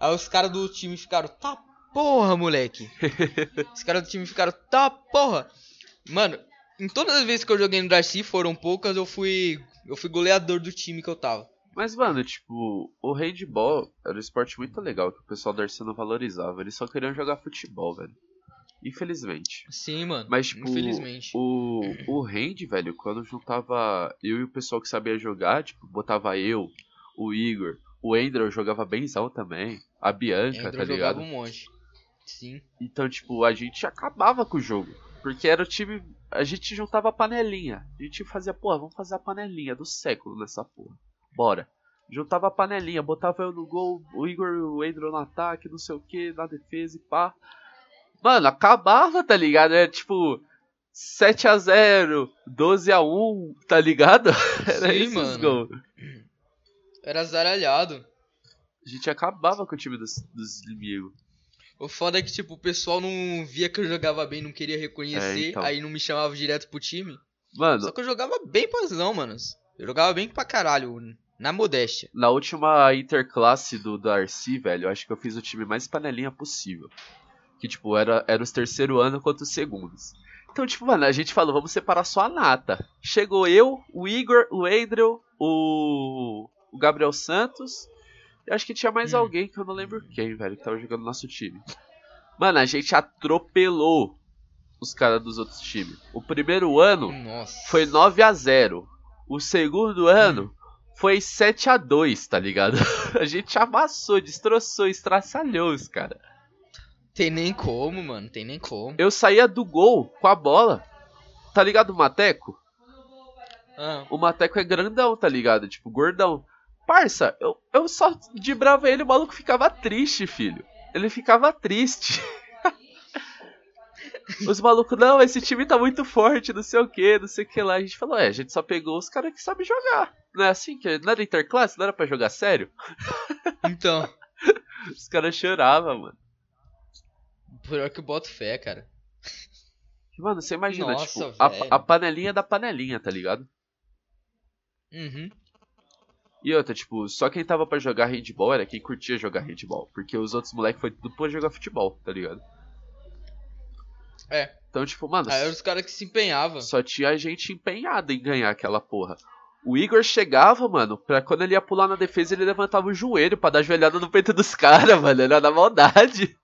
Aí os caras do time ficaram, tá porra, moleque. os caras do time ficaram, tá porra. Mano, em todas as vezes que eu joguei no Darcy, foram poucas, eu fui. Eu fui goleador do time que eu tava. Mas, mano, tipo, o handball era um esporte muito legal que o pessoal da Arce não valorizava. Eles só queriam jogar futebol, velho. Infelizmente. Sim, mano. Mas, tipo, infelizmente. o, o hand, velho, quando juntava eu e o pessoal que sabia jogar, tipo, botava eu, o Igor, o Andrew jogava benzão também, a Bianca, Andrew tá ligado? jogava um monte. Sim. Então, tipo, a gente acabava com o jogo. Porque era o time. A gente juntava a panelinha. A gente fazia, porra, vamos fazer a panelinha do século nessa porra. Bora. Juntava a panelinha, botava eu no gol, o Igor e o Andrew no ataque, não sei o que, na defesa e pá. Mano, acabava, tá ligado? Era tipo 7x0, 12x1, tá ligado? Era Sim, esses mano. gols. Era zaralhado. A gente acabava com o time dos, dos inimigos. O foda é que, tipo, o pessoal não via que eu jogava bem, não queria reconhecer, É, então. aí não me chamava direto pro time. Mano, Só que eu jogava bem pazão, manos. Eu jogava bem pra caralho, na modéstia. Na última interclasse do Darcy, velho, eu acho que eu fiz o time mais panelinha possível. Que, tipo, era, era os terceiro ano contra os segundos. Então, tipo, mano, a gente falou, vamos separar só a nata. Chegou eu, o Igor, o Andrew, o, o Gabriel Santos. E acho que tinha mais Hum. alguém que eu não lembro quem, velho, que tava jogando no nosso time. Mano, a gente atropelou os caras dos outros times. O primeiro ano Nossa. foi 9 a 0 O segundo ano foi 7 a 2 tá ligado? A gente amassou, destroçou, estraçalhou os cara. Tem nem como, mano. Tem nem como. Eu saía do gol com a bola. Tá ligado o Mateco? Ah, O Mateco é grandão, tá ligado? Tipo, gordão. Parça, eu, eu só dibrava ele, o maluco ficava triste, filho. Ele ficava triste. Os malucos, não, esse time tá muito forte, não sei o que, não sei o que lá. A gente falou, é, a gente só pegou os caras que sabem jogar. Não é assim? que Não era interclasse? Não era pra jogar sério? então. Os caras choravam, mano. Pior que eu boto fé, cara. Mano, você imagina, Nossa, tipo, a, a panelinha da panelinha, tá ligado? Uhum. E outra, tipo, só quem tava pra jogar handball era quem curtia jogar handball. Porque os outros moleques foi tudo pra jogar futebol, tá ligado? É. Então, tipo, mano, Aí eram os caras que se empenhavam. só tinha gente empenhada em ganhar aquela porra. O Igor chegava, mano, pra quando ele ia pular na defesa, ele levantava o joelho pra dar joelhada no peito dos caras, mano. Era na maldade.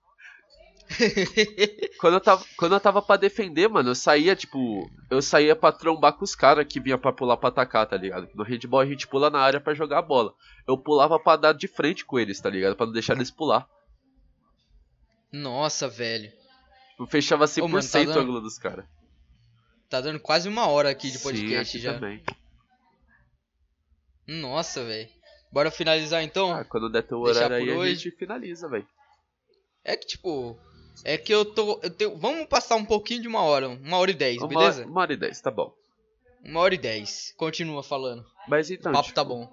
Quando eu, tava, quando eu tava pra defender, mano, eu saía, tipo, eu saía pra trombar com os caras que vinha pra pular pra atacar, tá ligado? No handball a gente pula na área pra jogar a bola. Eu pulava pra dar de frente com eles, tá ligado? Pra não deixar eles pular. Nossa, velho. Eu fechava 100% Ô, mano, tá o dando- ângulo dos caras. Tá dando quase uma hora aqui de Sim, podcast aqui já. também. Nossa, velho. Bora finalizar então? Ah, quando der teu horário aí, por a hoje. gente finaliza, velho. É que tipo. É que eu tô. Eu tenho, vamos passar um pouquinho de uma hora. Uma hora e dez, Uma, beleza? uma hora e dez, tá bom. Uma hora e dez. Continua falando. Mas O então, papo tipo, tá bom.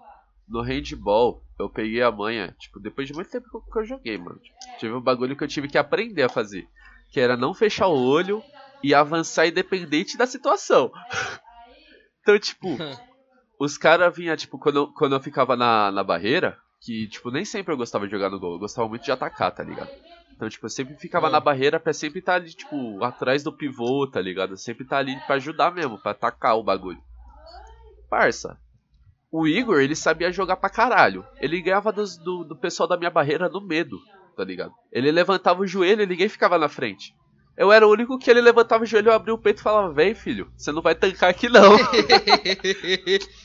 no handball, eu peguei a manha, tipo, depois de muito tempo que eu, que eu joguei, mano. Tipo, tive um bagulho que eu tive que aprender a fazer. Que era não fechar o olho e avançar independente da situação. então, tipo, os caras vinham, tipo, quando eu, quando eu ficava na, na barreira, que, tipo, nem sempre eu gostava de jogar no gol, eu gostava muito de atacar, tá ligado? Então, tipo, eu sempre ficava Ah. na barreira pra sempre estar ali, tipo, atrás do pivô, tá ligado? Eu sempre tá ali pra ajudar mesmo, pra atacar o bagulho. Parça, o Igor, ele sabia jogar pra caralho. Ele ganhava dos- do, do pessoal da minha barreira no medo, tá ligado? Ele levantava o joelho e ninguém ficava na frente. Eu era o único que ele levantava o joelho, eu abria o peito e falava, vem filho, você não vai tancar aqui não.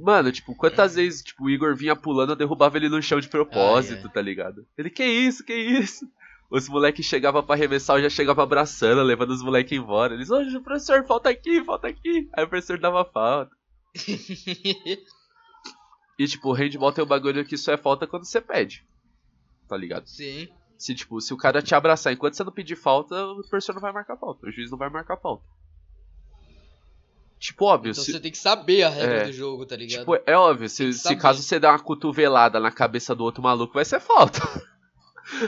Mano, tipo, quantas vezes tipo, o Igor vinha pulando, eu derrubava ele no chão de propósito, Ai, ai. tá ligado? Ele, que isso, que isso? Os moleques chegavam pra arremessar, eu já chegava abraçando, levando os moleques embora. Eles, ô, professor, falta aqui, falta aqui. Aí o professor dava falta. E, tipo, o handball tem um bagulho que só é falta quando você pede. Tá ligado? Sim. Se, tipo, se o cara te abraçar enquanto você não pedir falta, o professor não vai marcar falta. O juiz não vai marcar falta. Tipo, óbvio, Então se, você tem que saber a regra É. do jogo, tá ligado? Tipo, é óbvio, se, se caso você der uma cotovelada na cabeça do outro maluco, vai ser falta.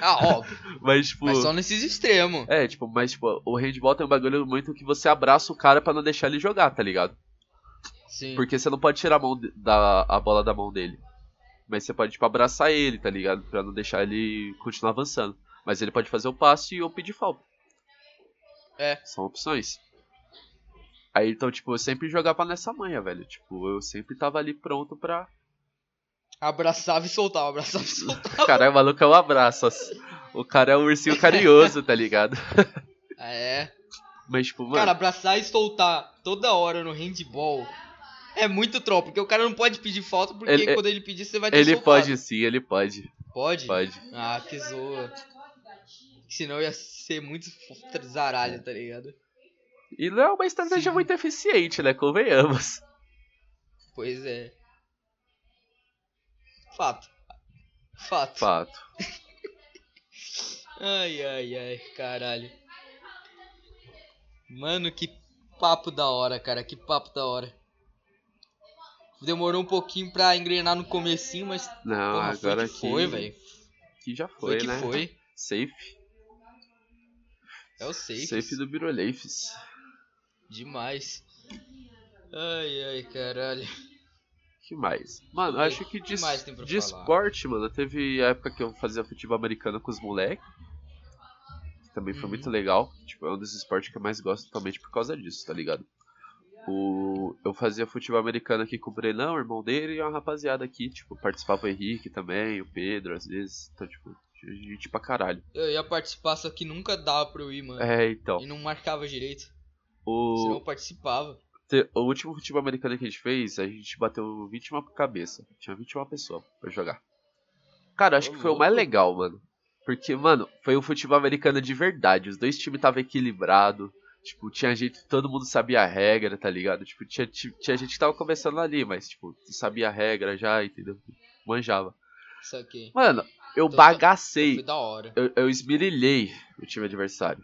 Ah, óbvio. Mas, tipo. Mas só nesses extremos. É, tipo, mas, tipo, o handball tem um bagulho muito que você abraça o cara pra não deixar ele jogar, tá ligado? Sim. Porque você não pode tirar a, mão de- da, a bola da mão dele. Mas você pode, tipo, abraçar ele, tá ligado? Pra não deixar ele continuar avançando. Mas ele pode fazer o passe ou pedir falta. É. São opções. Aí, então, tipo, eu sempre jogava nessa manha, velho. Tipo, eu sempre tava ali pronto pra. Abraçava e soltava, abraçava e soltava. Caralho, o maluco é um abraço. O cara é um ursinho carinhoso, tá ligado? É. Mas, tipo, mano. Cara, abraçar e soltar toda hora no handball é muito troll, porque o cara não pode pedir falta, porque Ele- quando ele pedir, você vai ter ele soltado. pode sim, ele pode. Pode? Pode. Ah, que zoa. Senão ia ser muito zaralho, tá ligado? E não é uma estratégia Sim. muito eficiente, né? Convenhamos. Pois é. Fato. Fato. Fato. Ai, ai, ai, caralho. Mano, que papo da hora, cara, que papo da hora. Demorou um pouquinho pra engrenar no comecinho, mas Não, porra, foi agora que aqui. foi, velho. Que já Foi, foi, que né? foi. Safe. É o safe. Safe do Biroleifes. Demais. Ai, ai, caralho. que mais? Mano, Que- acho que que de, mais tem pra de esporte, mano, teve a época que eu fazia futebol americano com os moleques. Que também foi Uhum. muito legal. Tipo, é um dos esportes que eu mais gosto totalmente por causa disso, tá ligado? O... Eu fazia futebol americano aqui com o Brenão, o irmão dele, e uma rapaziada aqui, tipo, participava o Henrique também, o Pedro, às vezes. Então, tipo, gente pra caralho. Eu ia participar, só que nunca dava pra eu ir, mano. É, então. E não marcava direito. O... Senão eu participava. O último futebol americano que a gente fez, a gente bateu 21 por cabeça. Tinha 21 pessoas pra jogar. Cara, acho Ô, que foi o mais louco. legal, mano. Porque, mano, foi um futebol americano de verdade. Os dois times estavam equilibrados. Tipo, tinha gente, todo mundo sabia a regra, tá ligado? Tipo, tinha, ti- tinha gente que tava começando ali, mas, tipo, sabia a regra já, entendeu? Manjava. Saquei. Mano, eu Então, bagacei. Foi da hora. Eu, eu esmirilhei o time adversário.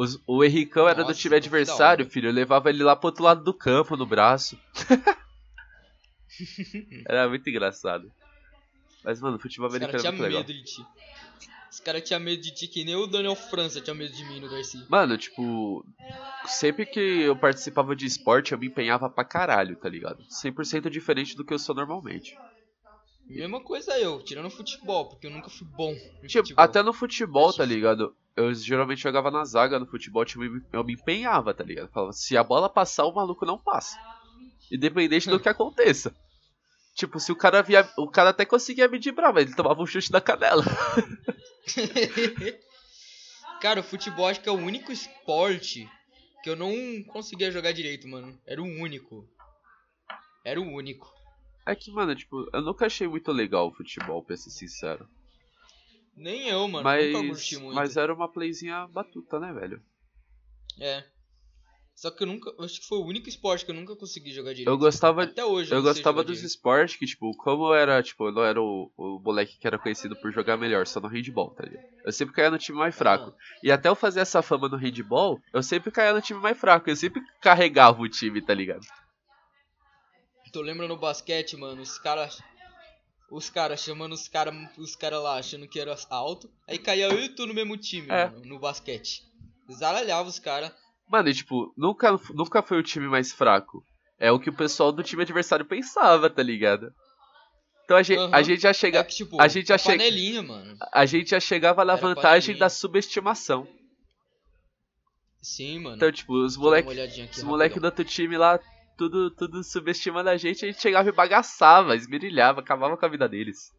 Os- o Henricão era do Nossa, time que da adversário, filho. Eu levava ele lá pro outro lado do campo, no braço. era muito engraçado. Mas, mano, futebol Os americano é tinham muito legal. medo de ti. Os caras tinham medo de ti, que nem o Daniel França tinha medo de mim no Darcy. Mano, tipo, sempre que eu participava de esporte, eu me empenhava pra caralho, tá ligado? 100% diferente do que eu sou normalmente. Mesma coisa eu, tirando futebol, porque eu nunca fui bom em Tipo, futebol. até no futebol, tá ligado? Eu geralmente jogava na zaga no futebol, tipo, eu me- empenhava, tá ligado? Falava, se a bola passar, o maluco não passa. Independente do que aconteça. Tipo, se o cara via. O cara até conseguia me dibrar, mas ele tomava um chute na canela. Cara, o futebol acho que é o único esporte que eu não conseguia jogar direito, mano. Era o único. Era o único. É que, mano, tipo, eu nunca achei muito legal o futebol, pra ser sincero. Nem eu, mano. mas, Nunca curti muito. mas era uma playzinha batuta, né, velho? É. Só que eu nunca. eu Acho que foi o único esporte que eu nunca consegui jogar direito. Eu gostava, Até hoje. eu sei gostava dos direito. esportes que, tipo, como eu era, tipo, eu não era o, o moleque que era conhecido por jogar melhor, só no handball, tá ligado? Eu sempre caía no time mais fraco. E até eu fazer essa fama no handball, eu sempre caía no time mais fraco. Eu sempre carregava o time, tá ligado? Tu lembra no basquete, mano, os caras. Os caras chamando os caras os cara lá, achando que era alto. Aí caía eu e tu no mesmo time, É. mano, no basquete. Zaralhava os caras. Mano, e tipo, nunca, nunca foi o time mais fraco. É o que o pessoal do time adversário pensava, tá ligado? Então a gente, a Aham. gente já É chega, que, tipo, a gente já é mano. a gente já chegava na Era vantagem panelinha. da subestimação. Sim, mano. Então, tipo, os Deixa eu dar uma moleque, olhadinha aqui os moleque do outro time lá, tudo, tudo subestimando a gente, a gente chegava e bagaçava, esmerilhava, acabava com a vida deles.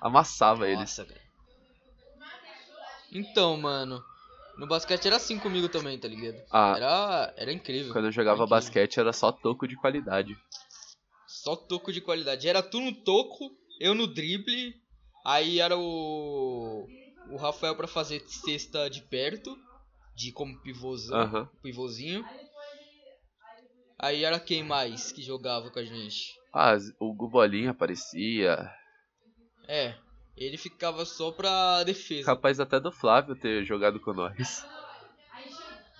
Amassava eles. Nossa, cara. Então, mano. No basquete era assim comigo também, tá ligado? Ah, Era, era incrível. quando eu jogava Incrível. basquete era só toco de qualidade. Só toco de qualidade. Era tu no toco, eu no drible. Aí era o. O Rafael pra fazer cesta de perto. De como pivôzão. Aham. Pivôzinho. Aí era quem mais que jogava com a gente? Ah, o Gubolinha aparecia. É. Ele ficava só pra defesa. Capaz até do Flávio ter jogado com nós.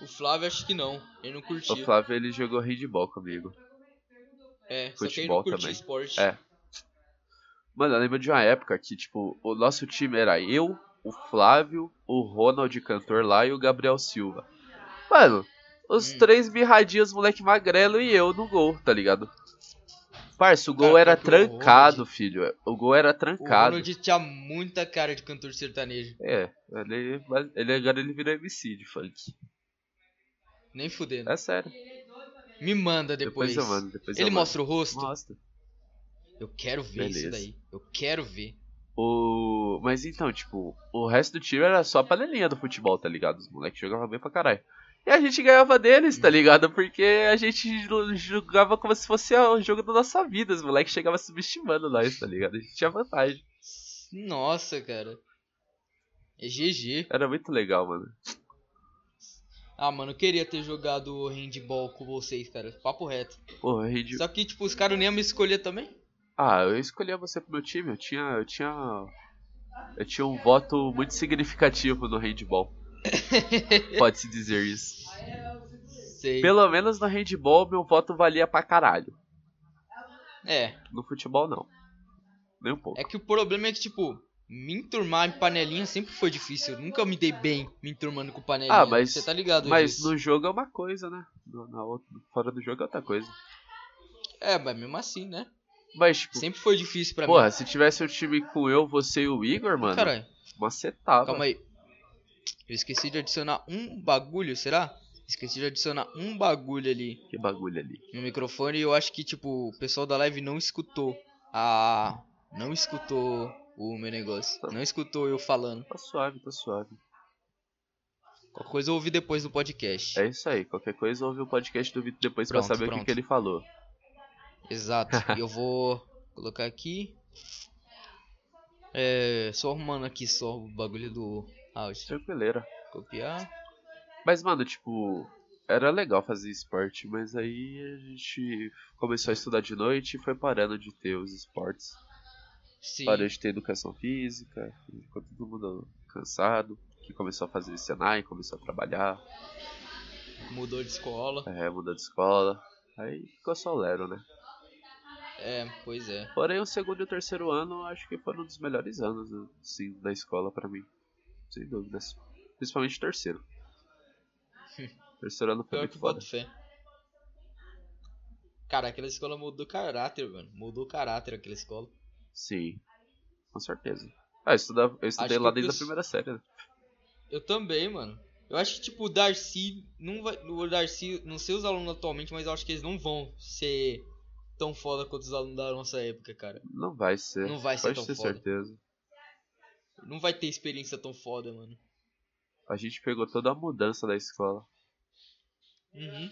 O Flávio acho que não. Ele não O curtia. Flávio ele jogou handball comigo. É, só que ele futebol não curtia também. esporte. É. Mano, eu lembro de uma época que, tipo, o nosso time era eu, o Flávio, o Ronald Cantor lá e o Gabriel Silva. Mano, os Hum. três mirradinhos, moleque magrelo e eu no gol, tá ligado? Parça, o gol Cara, era o trancado, Ronald- filho. O gol era O trancado. Ronald tinha muita cara de cantor sertanejo. É, ele, ele agora ele virou MC de funk. Nem fudendo. É sério. Me manda depois. Depois eu mando, depois eu Ele mando. mostra o rosto? Mostra. Eu quero ver isso Beleza. daí. Eu quero ver. O... Mas então, tipo, o resto do time era só a panelinha do futebol, tá ligado? Os moleques jogavam bem pra caralho. E a gente ganhava deles, tá ligado? Porque a gente jogava como se fosse o jogo da nossa vida. Os moleques chegavam subestimando nós, tá ligado? A gente tinha vantagem. Nossa, cara. É GG. Era muito legal, mano. Ah, mano, eu queria ter jogado handball com vocês, cara. Papo reto. Porra, Rede... Só que, tipo, os caras nem iam me escolher também. Ah, eu escolhia você pro meu time. Eu tinha. Eu tinha. Eu tinha um voto muito significativo no handball. Pode-se dizer isso. Sei. Pelo menos no handball, meu voto valia pra caralho. É. No futebol, não. Nem um pouco. É que o problema é que, tipo, me enturmar em panelinha sempre foi difícil. Eu nunca me dei bem me enturmando com panelinha. Ah, mas- Você tá ligado Mas disso. no jogo é uma coisa, né? No- na outra- fora do jogo é outra coisa. É, mas mesmo assim, né? Mas, tipo, Sempre foi difícil pra porra, mim. se tivesse um time com eu, você e o Igor, mano, Caralho, macetava. calma aí. Eu esqueci de adicionar um bagulho, será? Esqueci de adicionar um bagulho ali Que bagulho ali. no microfone e eu acho que, tipo, o pessoal da live não escutou a... Não escutou o meu negócio. Não escutou eu falando. Tá suave, tá suave. Qualquer coisa eu ouvi depois no podcast. É isso aí. Qualquer coisa, ouve o podcast do Vitor depois Pronto, pra saber o que, pronto. que ele falou. Exato. Eu vou colocar aqui. É, só arrumando aqui só o bagulho do áudio. Tranquileira. Copiar. Mas, mano, tipo, era legal fazer esporte, mas aí a gente começou a estudar de noite e foi parando de ter os esportes. Sim. Parou de ter educação física, ficou todo mundo cansado, que começou a fazer Senai, começou a trabalhar, Mudou de escola. é, mudou de escola. Aí ficou só o Lero, né? É, pois é. Porém, o segundo e o terceiro ano acho que foram um dos melhores anos, sim, da escola pra mim. Sem dúvidas. Principalmente o terceiro. terceiro ano foi Pior muito que foda. fé. Cara, aquela escola mudou caráter, mano. Mudou caráter aquela escola. Sim, com certeza. Ah, eu, estudava, eu estudei Acho lá desde a os- primeira série, né? Eu também, mano. Eu acho que, tipo, o Darcy não vai. O Darcy, não sei os alunos atualmente, mas eu acho que eles não vão ser tão foda quanto os alunos da nossa época, cara. Não vai ser. Não vai ser Pode tão ter foda. certeza. Não vai ter experiência tão foda, mano. A gente pegou toda a mudança da escola. Uhum.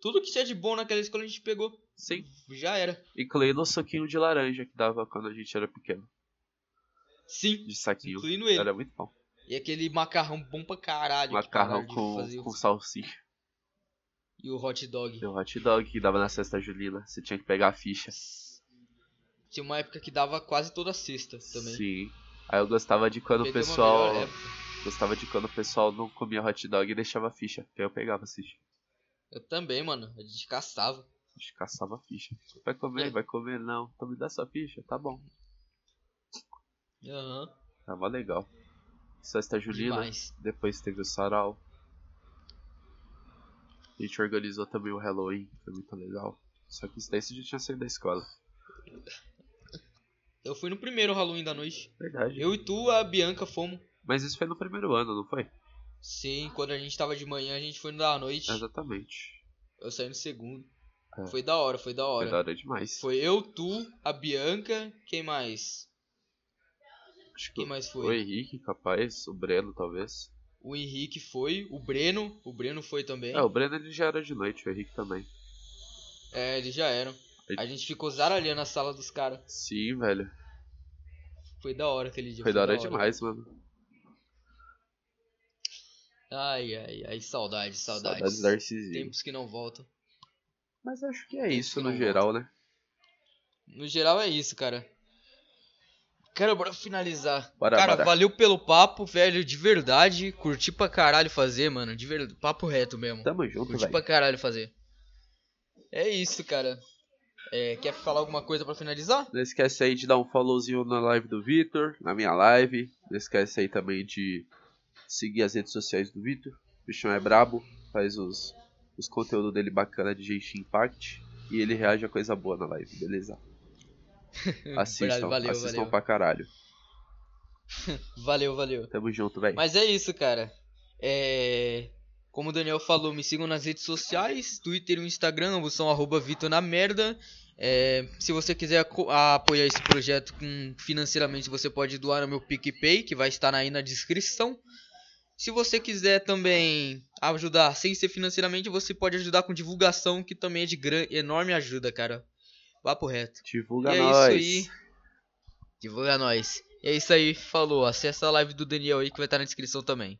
Tudo que tinha de bom naquela escola a gente pegou. Sim. Já era. Incluindo o suquinho de laranja que dava quando a gente era pequeno. Sim. De saquinho. Incluindo ele. Era muito bom. E aquele macarrão bom pra caralho. Macarrão com, com salsicha. E o hot dog. E o hot dog que dava na cesta julina. Você tinha que pegar a ficha. Tinha uma época que dava quase toda sexta também. Sim. Aí eu gostava de quando o pessoal. Gostava de quando o pessoal não comia hot dog e deixava a ficha. Que aí eu pegava a ficha. Eu também, mano. A gente caçava. A gente caçava a ficha. Vai comer, É. vai comer, não. Então me dá sua ficha, tá bom. Aham. Tava legal. Cesta julina. Demais. Depois teve o sarau. A gente organizou também o Halloween, foi muito legal. Só que isso daí você já tinha saído da escola. Eu fui no primeiro Halloween da noite. Verdade. Eu e tu, a Bianca, fomos. Mas isso foi no primeiro ano, não foi? Sim, quando a gente tava de manhã, a gente foi no da noite. Exatamente. Eu saí no segundo. É. Foi da hora, foi da hora. Foi da hora demais. Foi eu, tu, a Bianca, quem mais? Acho que Quem mais o foi? Henrique, capaz, o Breno, talvez. O Henrique foi, o Breno, o Breno foi também. É, o Breno ele já era de noite, o Henrique também. É, eles já eram. A gente ficou zaralhando na sala dos caras. Sim, velho. Foi da hora aquele dia. Foi da hora demais, mano. Ai, ai, ai, saudades, saudades. Saudades da Arcezinho. Tempos que não voltam. Mas acho que é isso que no geral, né? No geral é isso, cara. Cara, bora finalizar. Bora, cara, bora. valeu pelo papo, velho, de verdade. Curti pra caralho fazer, mano. De verdade, papo reto mesmo. Tamo junto, Curti velho. pra caralho fazer. É isso, cara. É, quer falar alguma coisa pra finalizar? Não esquece aí de dar um followzinho na live do Vitor, na minha live. Não esquece aí também de seguir as redes sociais do Vitor. O bichão é brabo, faz os, os conteúdos dele bacana de Genshin Impact. E ele reage a coisa boa na live, beleza? Assistam, valeu, assistam valeu. pra caralho. Valeu, valeu. Tamo junto, velho. Mas é isso, cara. É... Como o Daniel falou, me sigam nas redes sociais, Twitter e Instagram, ambos são arroba Vitor na merda. É, se você quiser apoiar esse projeto com, financeiramente, você pode doar no meu PicPay, que vai estar aí na descrição. Se você quiser também ajudar sem ser financeiramente, você pode ajudar com divulgação, que também é de gran- enorme ajuda, cara. Papo reto. Divulga e é nós. isso aí. Divulga nós. E é isso aí, falou. Acessa a live do Daniel aí que vai estar na descrição também.